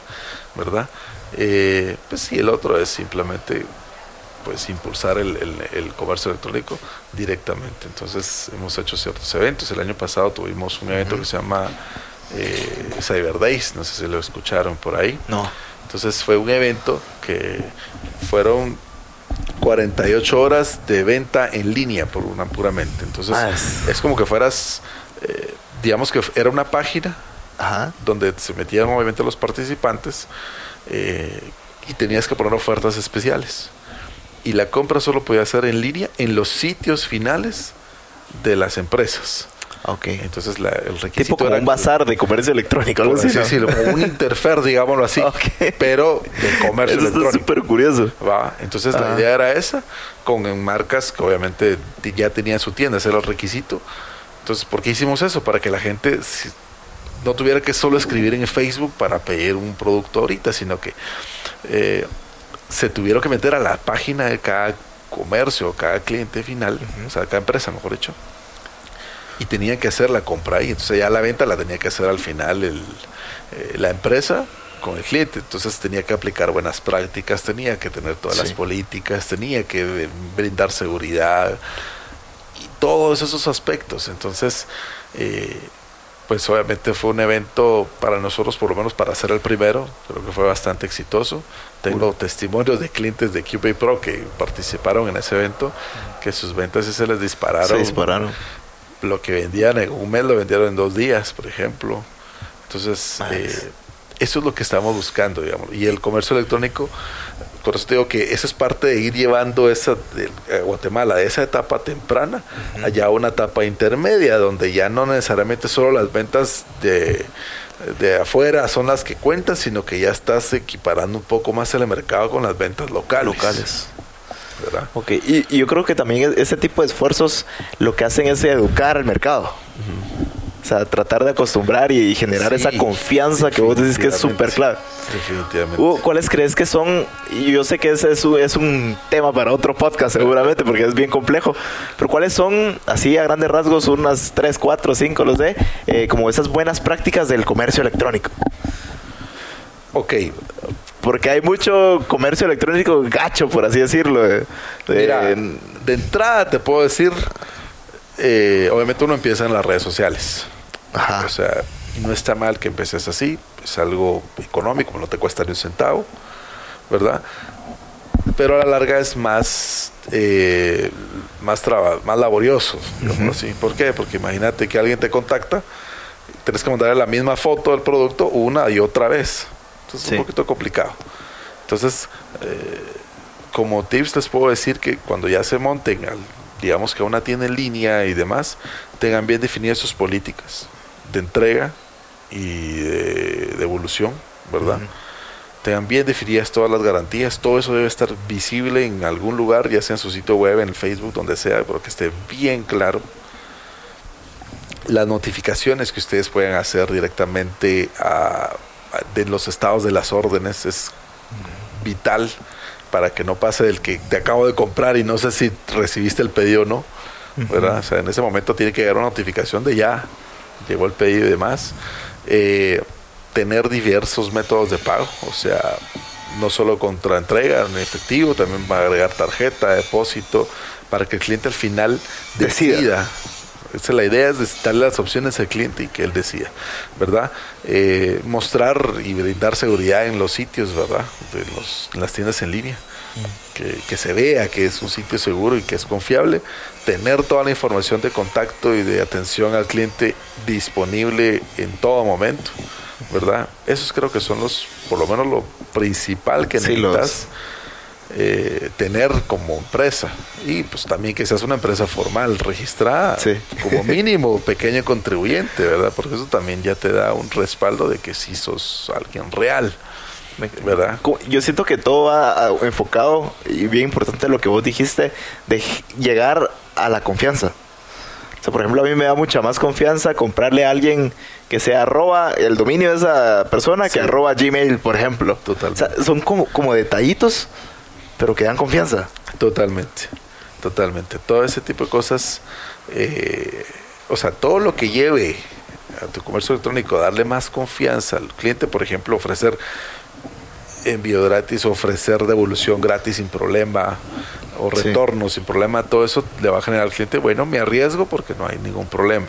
¿verdad? Eh, pues sí, el otro es simplemente pues impulsar el, el- el comercio electrónico directamente. Entonces hemos hecho ciertos eventos. El año pasado tuvimos un evento que se llama eh, Cyber Days, no sé si lo escucharon por ahí. No. Entonces fue un evento que fueron 48 horas de venta en línea por una puramente. Entonces Ah, es- es como que fueras, eh, digamos que era una página Ajá. donde se metían obviamente los participantes eh, y tenías que poner ofertas especiales. Y la compra solo podía ser en línea en los sitios finales de las empresas. Ok. Entonces la- el requisito Tipo como era un bazar de comercio electrónico, algo así. decirlo, como un interfer, digámoslo así, Ok. pero de comercio Eso está electrónico. súper curioso. ¿va? Entonces la Ajá. idea era esa, con marcas que obviamente ya tenían su tienda, ese era el requisito. Entonces, ¿por qué hicimos eso? Para que la gente no tuviera que solo escribir en Facebook para pedir un producto ahorita, sino que eh, se tuvieron que meter a la página de cada comercio, cada cliente final, o sea, cada empresa, mejor dicho, y tenían que hacer la compra ahí. Entonces ya la venta la tenía que hacer al final el, eh, la empresa con el cliente. Entonces tenía que aplicar buenas prácticas, tenía que tener todas las políticas, tenía que eh, brindar seguridad y todos esos aspectos. Entonces, eh, pues obviamente fue un evento para nosotros, por lo menos para ser el primero, creo que fue bastante exitoso. Tengo testimonios de clientes de QPay Pro que participaron en ese evento, que sus ventas se les dispararon Se dispararon. lo que vendían en un mes lo vendieron en dos días, por ejemplo. Entonces, eh, eso es lo que estamos buscando, digamos. Y el comercio electrónico, por eso te digo que eso es parte de ir llevando esa de, eh, Guatemala de esa etapa temprana allá a una etapa intermedia, donde ya no necesariamente solo las ventas de, de afuera son las que cuentan, sino que ya estás equiparando un poco más el mercado con las ventas locales. Locales. ¿verdad? Ok, y, y yo creo que también ese tipo de esfuerzos lo que hacen es educar al mercado. Sea, tratar de acostumbrar y generar Sí, esa confianza que vos decís que es súper clave. Definitivamente. Hugo, ¿cuáles crees que son? Y yo sé que ese es un, es un tema para otro podcast seguramente porque es bien complejo, pero ¿cuáles son, así a grandes rasgos, unas 3, 4, 5, los de, eh, como esas buenas prácticas del comercio electrónico? Ok, Porque hay mucho comercio electrónico gacho, por así decirlo. de- de- Mira, de entrada te puedo decir, eh, obviamente uno empieza en las redes sociales. Ajá. O sea, no está mal que empeces así, es algo económico, no te cuesta ni un centavo, ¿verdad? Pero a la larga es más, eh, más, traba- más laborioso, digamos así. ¿Por qué? Porque imagínate que alguien te contacta, tienes que mandarle la misma foto del producto una y otra vez. Entonces es un poquito complicado. Entonces, eh, como tips les puedo decir que cuando ya se monten, al- digamos que a una tienda en línea y demás, tengan bien definidas sus políticas de entrega y de devolución, ¿verdad? Tengan bien definidas todas las garantías, todo eso debe estar visible en algún lugar, ya sea en su sitio web, en el Facebook, donde sea, pero que esté bien claro. Las notificaciones que ustedes pueden hacer directamente a- a- de los estados de las órdenes es vital para que no pase del que te acabo de comprar y no sé si recibiste el pedido o no. ¿verdad? O sea, en ese momento tiene que llegar una notificación de ya, llegó el pedido y demás. Eh, tener diversos métodos de pago, o sea, no solo contra entrega en efectivo, también va a agregar tarjeta, depósito, para que el cliente al final Decida. decida. Esa es la idea, es darle las opciones al cliente y que él decida, ¿verdad? Eh, mostrar y brindar seguridad en los sitios, ¿verdad? De los, en las tiendas en línea. Que, que se vea que es un sitio seguro y que es confiable. Tener toda la información de contacto y de atención al cliente disponible en todo momento, ¿verdad? Esos creo que son los, por lo menos lo principal que Sí, los- necesitas eh, tener como empresa y pues también que seas una empresa formal registrada Sí. como mínimo pequeño contribuyente verdad porque eso también ya te da un respaldo de que sí sos alguien real verdad Yo siento que todo va a- enfocado y bien importante lo que vos dijiste de llegar a la confianza. O sea, por ejemplo, a mí me da mucha más confianza comprarle a alguien que sea arroba el dominio de esa persona que Sí. arroba Gmail, por ejemplo. Totalmente. O sea, son como, como detallitos, pero que dan confianza. Totalmente, totalmente. Todo ese tipo de cosas, eh, o sea, todo lo que lleve a tu comercio electrónico, darle más confianza al cliente, por ejemplo, ofrecer envío gratis, ofrecer devolución gratis sin problema, o Sí. retorno sin problema, todo eso le va a generar al cliente, bueno, me arriesgo porque no hay ningún problema,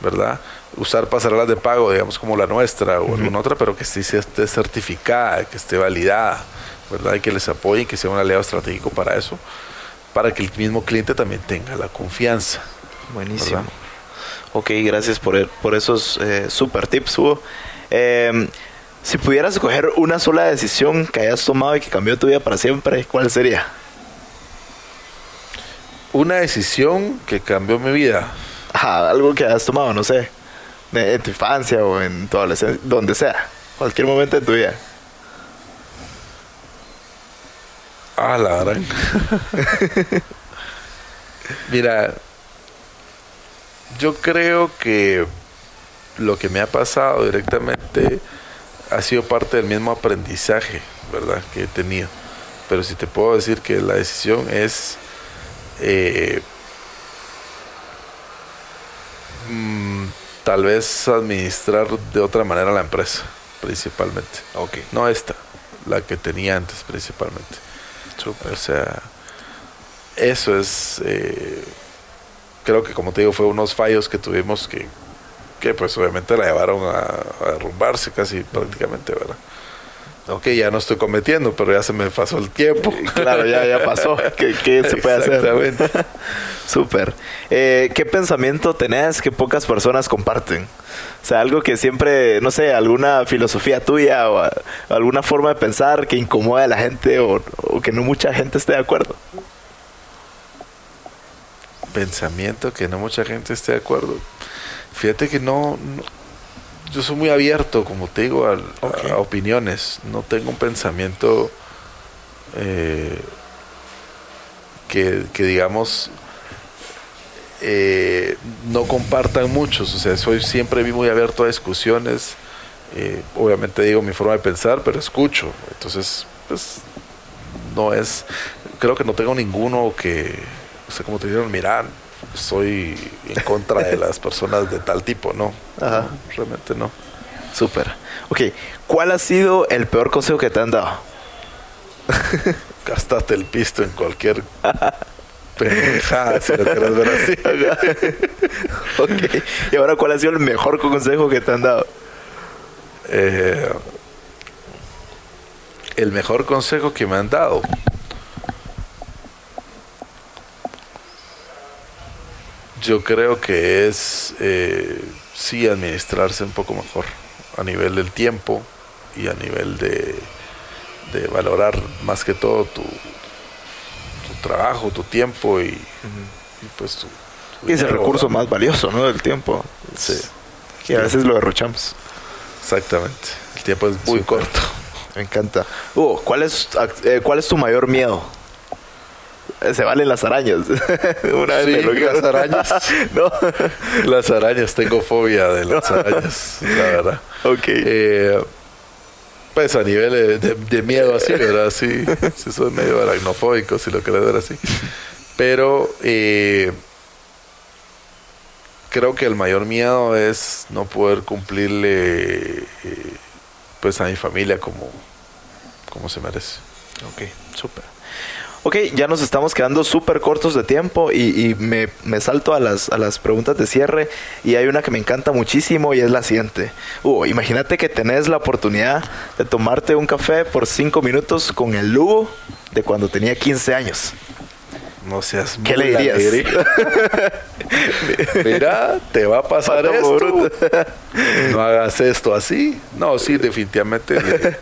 ¿verdad? Usar pasarelas de pago, digamos, como la nuestra o alguna otra, pero que sí esté certificada, que esté validada, ¿verdad? Y que les apoye y que sea un aliado estratégico para eso, para que el mismo cliente también tenga la confianza. Buenísimo. ¿Verdad? Ok, gracias por, por esos eh, super tips, Hugo. Eh, si pudieras escoger una sola decisión que hayas tomado y que cambió tu vida para siempre, ¿cuál sería? Una decisión que cambió mi vida. Ajá, algo que hayas tomado, no sé, en tu infancia o en tu adolescencia, donde sea, cualquier momento de tu vida. Ah, la gran. Mira, yo creo que lo que me ha pasado directamente ha sido parte del mismo aprendizaje, ¿verdad? Que he tenido. Pero si te puedo decir que la decisión es eh, mm, tal vez administrar de otra manera la empresa, principalmente. Ok. No esta, la que tenía antes principalmente. O sea, eso es, eh, creo que como te digo, fue unos fallos que tuvimos que, que pues obviamente la llevaron a, a derrumbarse casi prácticamente, ¿verdad? Ok, ya no estoy cometiendo, pero ya se me pasó el tiempo. Claro, ya, ya pasó. ¿Qué, qué se puede hacer? Súper. Eh, ¿Qué pensamiento tenés que pocas personas comparten? O sea, algo que siempre, no sé, alguna filosofía tuya o a- alguna forma de pensar que incomoda a la gente o, o que no mucha gente esté de acuerdo. Pensamiento que no mucha gente esté de acuerdo. Fíjate que no, no- yo soy muy abierto, como te digo, al- a, opiniones. No tengo un pensamiento eh, que, que, digamos, eh, no compartan muchos. O sea, soy siempre muy abierto a discusiones. Eh, obviamente digo mi forma de pensar, pero escucho. Entonces, pues, no es. Creo que no tengo ninguno que. O sea, como te dijeron, mira, soy en contra de las personas de tal tipo. No, Ajá. no, realmente no. Súper. Ok, ¿cuál ha sido el peor consejo que te han dado? Gastaste el pisto en cualquier pendejada, si lo quieres ver así. ok. Y ahora, ¿cuál ha sido el mejor consejo que te han dado? Eh, el mejor consejo que me han dado. Yo creo que es eh, sí administrarse un poco mejor a nivel del tiempo y a nivel de, de valorar más que todo tu, tu trabajo, tu tiempo y, y pues tu, tu Y es el recurso más valioso, ¿no? Del tiempo. Sí, Que a veces lo derrochamos. exactamente. El tiempo es muy corto. Me encanta. Hugo, ¿cuál es, eh, ¿cuál es tu mayor miedo? Se valen las arañas. Una vez Sí, lo las arañas. no. Las arañas, tengo fobia de las arañas, la verdad. ok. Eh, pues a nivel de, de- de miedo así, ¿verdad? Sí, sí soy medio aracnofóbico, si lo querés ver así. Pero eh, creo que el mayor miedo es no poder cumplirle eh, pues a mi familia como, como se merece. Ok, súper. Ok, ya nos estamos quedando súper cortos de tiempo y, y me, me salto a las, a las preguntas de cierre y hay una que me encanta muchísimo y es la siguiente. Hugo, imagínate que tenés la oportunidad de tomarte un café por cinco minutos con el Lugo de cuando tenía 15 años. No seas ¿Qué le dirías? diría. Mira, te va a pasar Pata esto. bruta. No hagas esto así. No, sí, definitivamente le,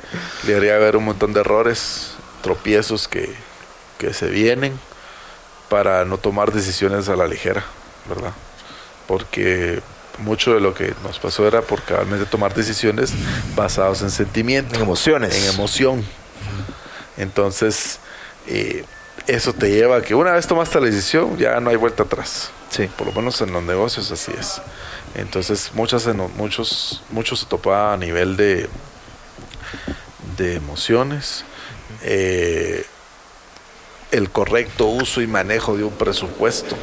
le haría ver un montón de errores, tropiezos que, que se vienen para no tomar decisiones a la ligera, ¿verdad? Porque mucho de lo que nos pasó era por cabalmente tomar decisiones basadas en sentimiento, En emociones. en emoción. Entonces, eh, eso te lleva a que una vez tomaste la decisión, ya no hay vuelta atrás. Sí. Por lo menos en los negocios así es. Entonces, muchas, muchos, muchos se topaba a nivel de, de emociones. eh, el correcto uso y manejo de un presupuesto,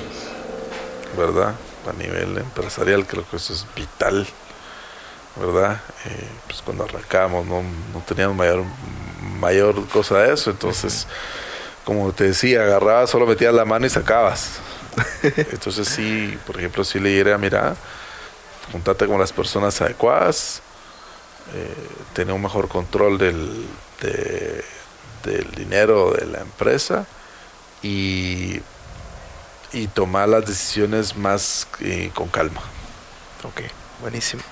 ¿verdad? A nivel empresarial creo que eso es vital, ¿verdad? Eh, pues cuando arrancamos no, no teníamos mayor, mayor cosa de eso, entonces, como te decía, agarrabas, solo metías la mano y sacabas. Entonces sí, por ejemplo, si le diría, mira, juntate con las personas adecuadas, eh, tener un mejor control del, de- del dinero de la empresa y, y tomar las decisiones más eh, con calma. Ok, buenísimo.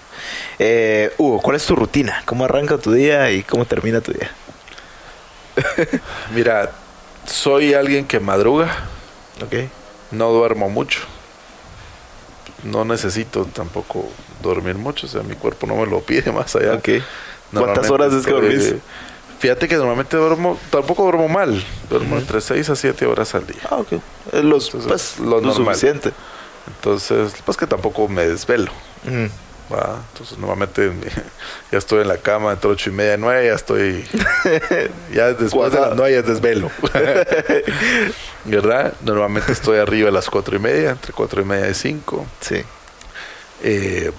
Eh, Hugo, ¿cuál es tu rutina? ¿Cómo arranca tu día y cómo termina tu día? Mira, soy alguien que madruga, Ok. no duermo mucho. No necesito tampoco dormir mucho, o sea, mi cuerpo no me lo pide más allá. Ok. ¿Cuántas horas es que dormís? Fíjate que normalmente duermo, tampoco duermo mal, duermo entre 6 a 7 horas al día. Ah, ok. Los, Entonces, pues, lo lo, normal. suficiente. Entonces, pues que tampoco me desvelo. Mm. ¿va? Entonces, normalmente ya estoy en la cama entre 8 y media, 9, ya estoy. ya después de las 9 ya es desvelo. ¿Verdad? Normalmente estoy arriba a las 4 y media, entre 4 y media y 5. Sí. Eh,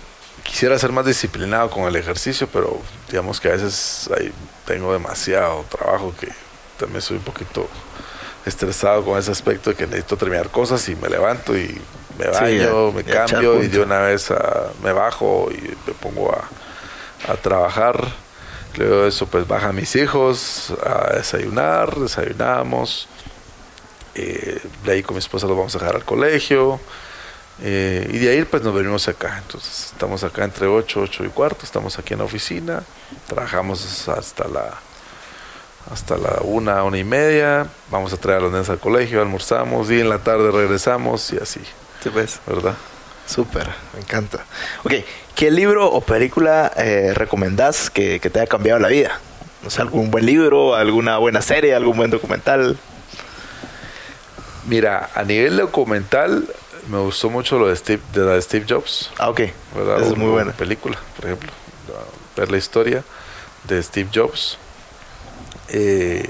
quisiera ser más disciplinado con el ejercicio, pero digamos que a veces ahí tengo demasiado trabajo que también soy un poquito estresado con ese aspecto de que necesito terminar cosas y me levanto y me baño, me cambio y de una vez ah, me bajo y me pongo a, a trabajar. Luego de eso pues bajan mis hijos a desayunar, desayunamos. Eh, de ahí con mi esposa los vamos a dejar al colegio. Eh, y de ahí pues nos venimos acá. Entonces estamos acá entre 8, 8 y cuarto, estamos aquí en la oficina, trabajamos hasta la hasta la una, una y media, vamos a traer a los niños al colegio, almorzamos y en la tarde regresamos y así, Sí, pues. ¿verdad? Súper, me encanta. Ok, ¿qué libro o película eh, recomendás que, que te haya cambiado la vida? Sé, algún buen libro, alguna buena serie, algún buen documental. Mira, a nivel documental me gustó mucho lo de Steve, de la de Steve Jobs, Ah, ok. es muy buena. película, por ejemplo, ver la historia de Steve Jobs. Eh,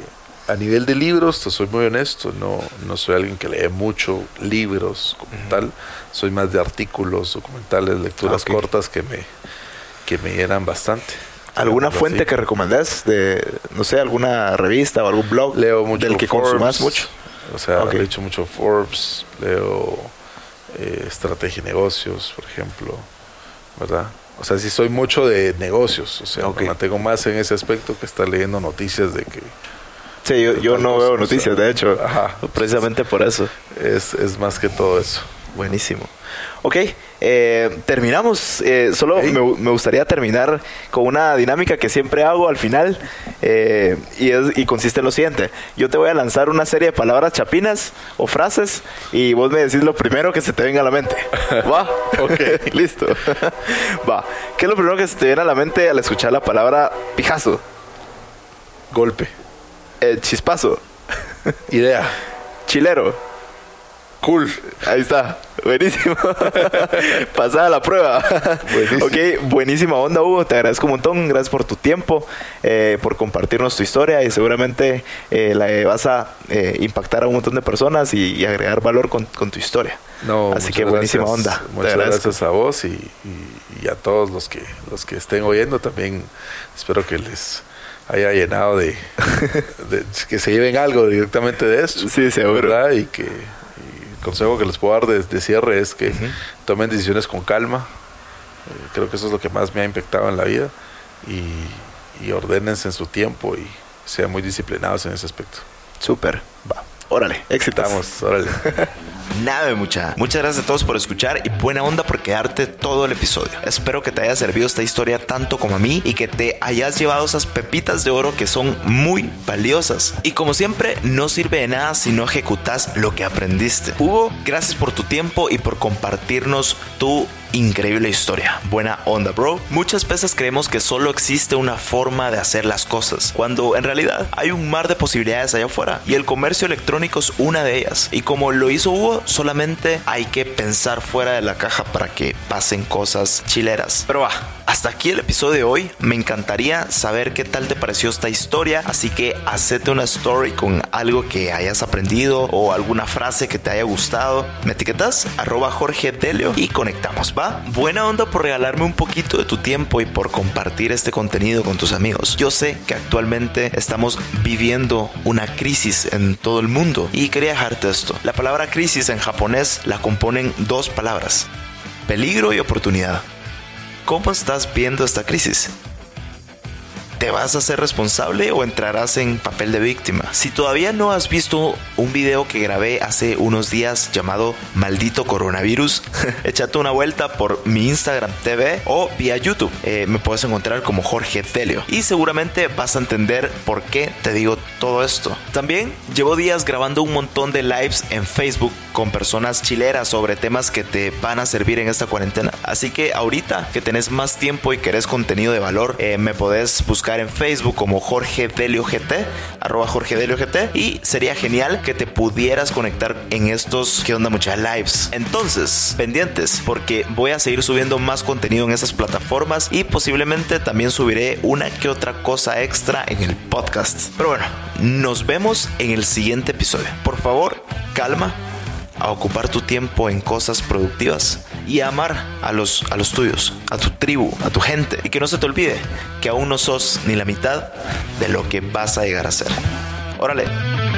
a nivel de libros, te soy muy honesto, no, no soy alguien que lee mucho libros como tal, soy más de artículos, documentales, lecturas Ah, cortas que me, que me llenan bastante. ¿Alguna fuente así. que recomendás? De, no sé, alguna revista o algún blog Leo mucho del que Forbes, consumas mucho? O sea, he hecho mucho Forbes, leo eh, estrategia y negocios, por ejemplo, ¿verdad? O sea, sí soy mucho de negocios, o sea, Ok. me mantengo más en ese aspecto que estar leyendo noticias de que Sí, yo, yo no veo noticias, de hecho. Ajá. Precisamente por eso. es, es más que todo eso. Buenísimo. Ok, eh, terminamos. Eh, solo me gustaría terminar con una dinámica que siempre hago al final eh, y, es- y consiste en lo siguiente. Yo te voy a lanzar una serie de palabras chapinas o frases y vos me decís lo primero que se te venga a la mente. ¿Va? Ok. Listo. Va. ¿Qué es lo primero que se te viene a la mente al escuchar la palabra pijazo? Golpe. Eh, chispazo. Idea. Chilero. Cool. Ahí está, buenísimo. Pasada la prueba. Buenísimo. Ok, buenísima onda, Hugo. Te agradezco un montón. Gracias por tu tiempo, eh, por compartirnos tu historia y seguramente eh, la vas a eh, impactar a un montón de personas y, y agregar valor con, con tu historia. No, Así que buenísima gracias. onda. Muchas gracias a vos y, y- y a todos los que los que estén oyendo también. Espero que les haya llenado de, de- que se lleven algo directamente de esto. Sí, seguro. ¿verdad? Y que consejo que les puedo dar de, de cierre es que tomen decisiones con calma. Eh, creo que eso es lo que más me ha impactado en la vida y, y ordénense en su tiempo y sean muy disciplinados en ese aspecto. Súper. Va. Órale, éxitos. Órale. Nada, mucha. Muchas gracias a todos por escuchar y buena onda por quedarte todo el episodio. Espero que te haya servido esta historia tanto como a mí y que te hayas llevado esas pepitas de oro que son muy valiosas. Y como siempre, no sirve de nada si no ejecutas lo que aprendiste. Hugo, gracias por tu tiempo y por compartirnos tu increíble historia. Buena onda, bro. Muchas veces creemos que solo existe una forma de hacer las cosas, cuando en realidad hay un mar de posibilidades allá afuera y el comercio electrónico es una de ellas. Y como lo hizo Hugo, solamente hay que pensar fuera de la caja para que pasen cosas chileras. Pero va, hasta aquí el episodio de hoy. Me encantaría saber qué tal te pareció esta historia, así que hacete una story con algo que hayas aprendido o alguna frase que te haya gustado. Me etiquetas arroba Jorge Delio y conectamos, ¿va? Buena onda por regalarme un poquito de tu tiempo y por compartir este contenido con tus amigos. Yo sé que actualmente estamos viviendo una crisis en todo el mundo y quería dejarte esto. La palabra crisis en japonés la componen dos palabras, peligro y oportunidad. ¿Cómo estás viendo esta crisis? ¿Te vas a ser responsable o entrarás en papel de víctima? Si todavía no has visto un video que grabé hace unos días llamado Maldito Coronavirus, échate una vuelta por mi Instagram TV o vía YouTube. Eh, me puedes encontrar como Jorge Telio y seguramente vas a entender por qué te digo todo esto. También llevo días grabando un montón de lives en Facebook con personas chileras sobre temas que te van a servir en esta cuarentena. Así que ahorita que tenés más tiempo y querés contenido de valor, eh, me podés en Facebook como Jorge Delio GT, arroba Jorge Delio GT, y sería genial que te pudieras conectar en estos que onda muchas lives. Entonces, pendientes, porque voy a seguir subiendo más contenido en esas plataformas y posiblemente también subiré una que otra cosa extra en el podcast. Pero bueno, nos vemos en el siguiente episodio. Por favor, calma, a ocupar tu tiempo en cosas productivas y a amar a los, a los tuyos, a tu tribu, a tu gente. Y que no se te olvide que aún no sos ni la mitad de lo que vas a llegar a ser. Órale.